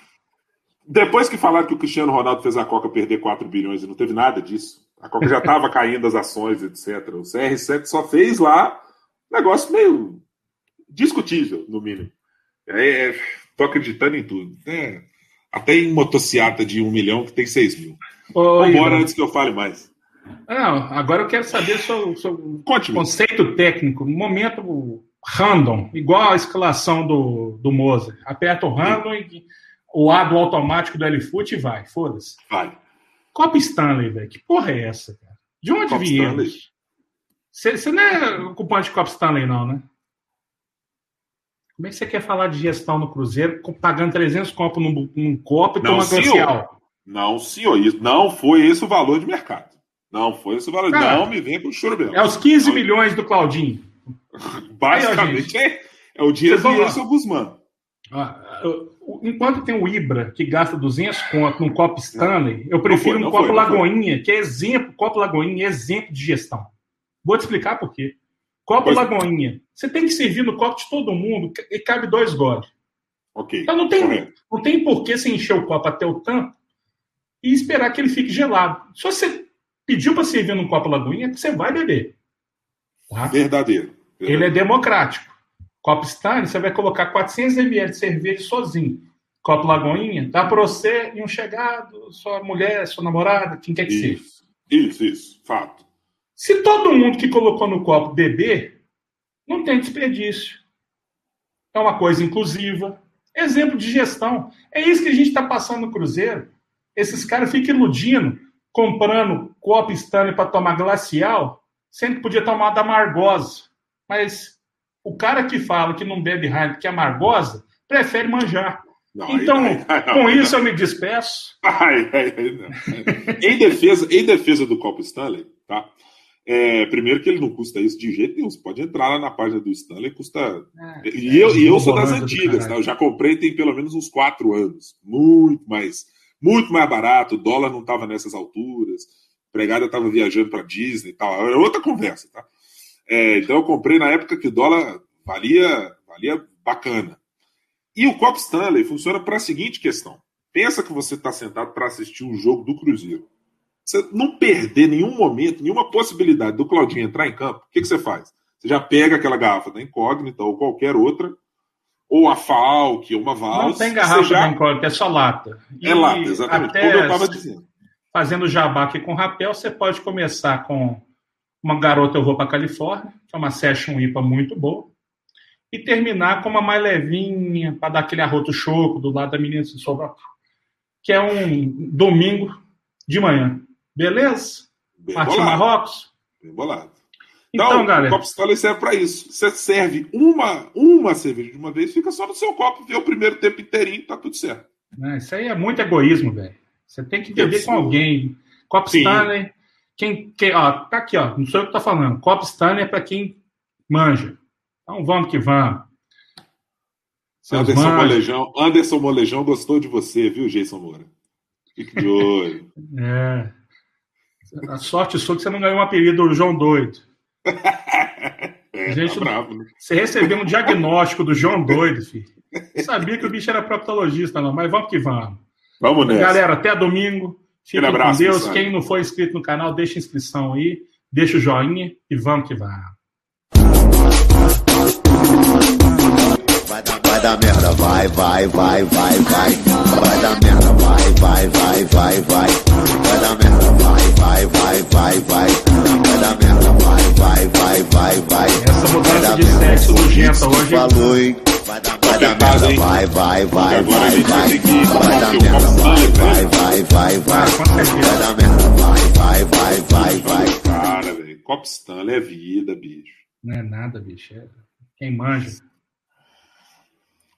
[SPEAKER 3] depois que falaram que o Cristiano Ronaldo fez a Coca perder 4 bilhões e não teve nada disso, a Coca já estava (laughs) caindo as ações, etc. O CR7 só fez lá negócio meio discutível, no mínimo. É, é, tô acreditando em tudo. É, até em motociata de um milhão que tem seis mil. Vambora antes que eu fale mais.
[SPEAKER 2] Não, agora eu quero saber o seu conceito técnico. Momento random, igual a escalação do, do Moza. Aperta o random e o A do automático do LFoot e vai. Foda-se.
[SPEAKER 3] Vai.
[SPEAKER 2] Copa Stanley, velho. Que porra é essa, cara? De onde
[SPEAKER 3] Cop
[SPEAKER 2] viemos? Você não é ocupante de Cop Stanley, não, né? Como é que você quer falar de gestão no Cruzeiro pagando 300 copos num, num copo e
[SPEAKER 3] Não,
[SPEAKER 2] tomando glacial?
[SPEAKER 3] Não, senhor, isso não foi esse o valor de mercado. Não foi esse o valor.
[SPEAKER 2] Cara,
[SPEAKER 3] não me venha com chorobelo.
[SPEAKER 2] É os 15 milhões do Claudinho.
[SPEAKER 3] Basicamente é, é o do
[SPEAKER 2] vão lá.
[SPEAKER 3] Wilson Guzmán.
[SPEAKER 2] Enquanto tem o Ibra, que gasta 200 conto num copo Stanley, eu prefiro
[SPEAKER 3] foi,
[SPEAKER 2] um copo
[SPEAKER 3] foi.
[SPEAKER 2] Lagoinha, que é exemplo, copo Lagoinha é exemplo de gestão. Vou te explicar por quê. Copo
[SPEAKER 3] Pois-
[SPEAKER 2] Lagoinha, você tem que servir no copo de todo mundo e cabe dois goles.
[SPEAKER 3] Ok.
[SPEAKER 2] Então não tem,
[SPEAKER 3] correto.
[SPEAKER 2] não tem por que você encher o copo até o tampo e esperar que ele fique gelado. Se você pediu para servir num copo Lagoinha, você vai beber. Tá?
[SPEAKER 3] Verdadeiro.
[SPEAKER 2] Ele é democrático. Copo Stanley, você vai colocar 400 ml de cerveja sozinho. Copo Lagoinha, dá para você e um chegado, sua mulher, sua namorada, quem quer que seja.
[SPEAKER 3] Isso, isso, isso. Fato.
[SPEAKER 2] Se todo mundo que colocou no copo beber, não tem desperdício. É uma coisa inclusiva. Exemplo de gestão. É isso que a gente está passando no Cruzeiro. Esses caras ficam iludindo, comprando copo Stanley para tomar glacial, sendo que podia tomar da Margosa. Mas o cara que fala que não bebe Heineken, que é Margosa, prefere manjar.
[SPEAKER 3] Não,
[SPEAKER 2] Então,
[SPEAKER 3] aí- aí-
[SPEAKER 2] com isso eu me despeço. (laughs)
[SPEAKER 3] Ai, ai, ai, não. em, defesa, em defesa do Copo Stanley, tá? É, primeiro que ele não custa isso de jeito nenhum. Você pode entrar lá na página do Stanley, custa. E eu, e eu sou das antigas, tá? Eu já comprei tem pelo menos uns quatro anos. Muito mais. Muito mais barato. O dólar não estava nessas alturas. A empregada estava viajando para Disney e tal. É outra conversa, tá? É, então eu comprei na época que o dólar valia, valia bacana. E o Copo Stanley funciona para a seguinte questão. Pensa que você está sentado para assistir um jogo do Cruzeiro. Você não perder nenhum momento, nenhuma possibilidade do Claudinho entrar em campo, o que, que você faz? Você já pega aquela garrafa da incógnita ou qualquer outra, ou a Falk, ou uma Vals.
[SPEAKER 2] Não tem garrafa
[SPEAKER 3] já...
[SPEAKER 2] da incógnita, é só lata.
[SPEAKER 3] É
[SPEAKER 2] E
[SPEAKER 3] lata, exatamente. Como eu estava dizendo.
[SPEAKER 2] fazendo jabá aqui com o rapel, você pode começar com uma garota eu vou para Califórnia, que é uma session IPA muito boa, e terminar com uma mais levinha, para dar aquele arroto choco do lado da menina se sobrar, que é um domingo de manhã. Beleza?
[SPEAKER 3] Bem
[SPEAKER 2] Martim
[SPEAKER 3] bolado.
[SPEAKER 2] Marrocos?
[SPEAKER 3] Bem bolado.
[SPEAKER 2] Então,
[SPEAKER 3] Então, o
[SPEAKER 2] galera,
[SPEAKER 3] copo Stanley serve para isso. Você serve uma, uma cerveja de uma vez, fica só no seu copo, vê o primeiro tempo inteirinho, tá tudo certo.
[SPEAKER 2] né, isso aí é muito egoísmo, velho. Você tem que beber com alguém. Copo
[SPEAKER 3] Sim.
[SPEAKER 2] Stanley, quem, quem, ó, tá aqui, ó, não sou eu que tô falando. Copo Stanley é para quem manja. Então vamos que vamos. Seus
[SPEAKER 3] Anderson
[SPEAKER 2] manjos.
[SPEAKER 3] Molejão, Anderson Molejão gostou de você, viu, Jason Moura? Fique de olho. (laughs)
[SPEAKER 2] É. A sorte sua que você não ganhou um apelido do João Doido. (laughs)
[SPEAKER 3] É,
[SPEAKER 2] Gente,
[SPEAKER 3] tá bravo, né?
[SPEAKER 2] Você recebeu um diagnóstico do João Doido, filho. Eu sabia que o bicho era proctologista, não, mas vamos que vamos.
[SPEAKER 3] Vamos nessa.
[SPEAKER 2] Galera, até domingo. Fiquem
[SPEAKER 3] Aquele abraço,
[SPEAKER 2] com Deus.
[SPEAKER 3] pessoal.
[SPEAKER 2] Quem não for inscrito no canal, deixa a inscrição aí, deixa o joinha e vamos que vamos.
[SPEAKER 1] Vai dar, vai dar merda, vai, vai, vai, vai, vai. Vai dar merda, vai, vai, vai, vai, vai. Vai dar merda, vai, vai, vai, vai, vai. Vai dar merda, vai, vai, vai, vai, vai.
[SPEAKER 2] Essa mudança de sexo nojenta hoje-
[SPEAKER 1] Falou, hein? Vai vai vai, vai, vai, vai, vai. dar merda, vai, vai,
[SPEAKER 3] né?
[SPEAKER 1] vai, vai, vai.
[SPEAKER 2] Ah.
[SPEAKER 1] Vai dar merda, vai, vai, vai, vai, vai.
[SPEAKER 3] Cara, velho. Cop Stanley é vida, bicho.
[SPEAKER 2] Não é nada, bicho. É quem manja.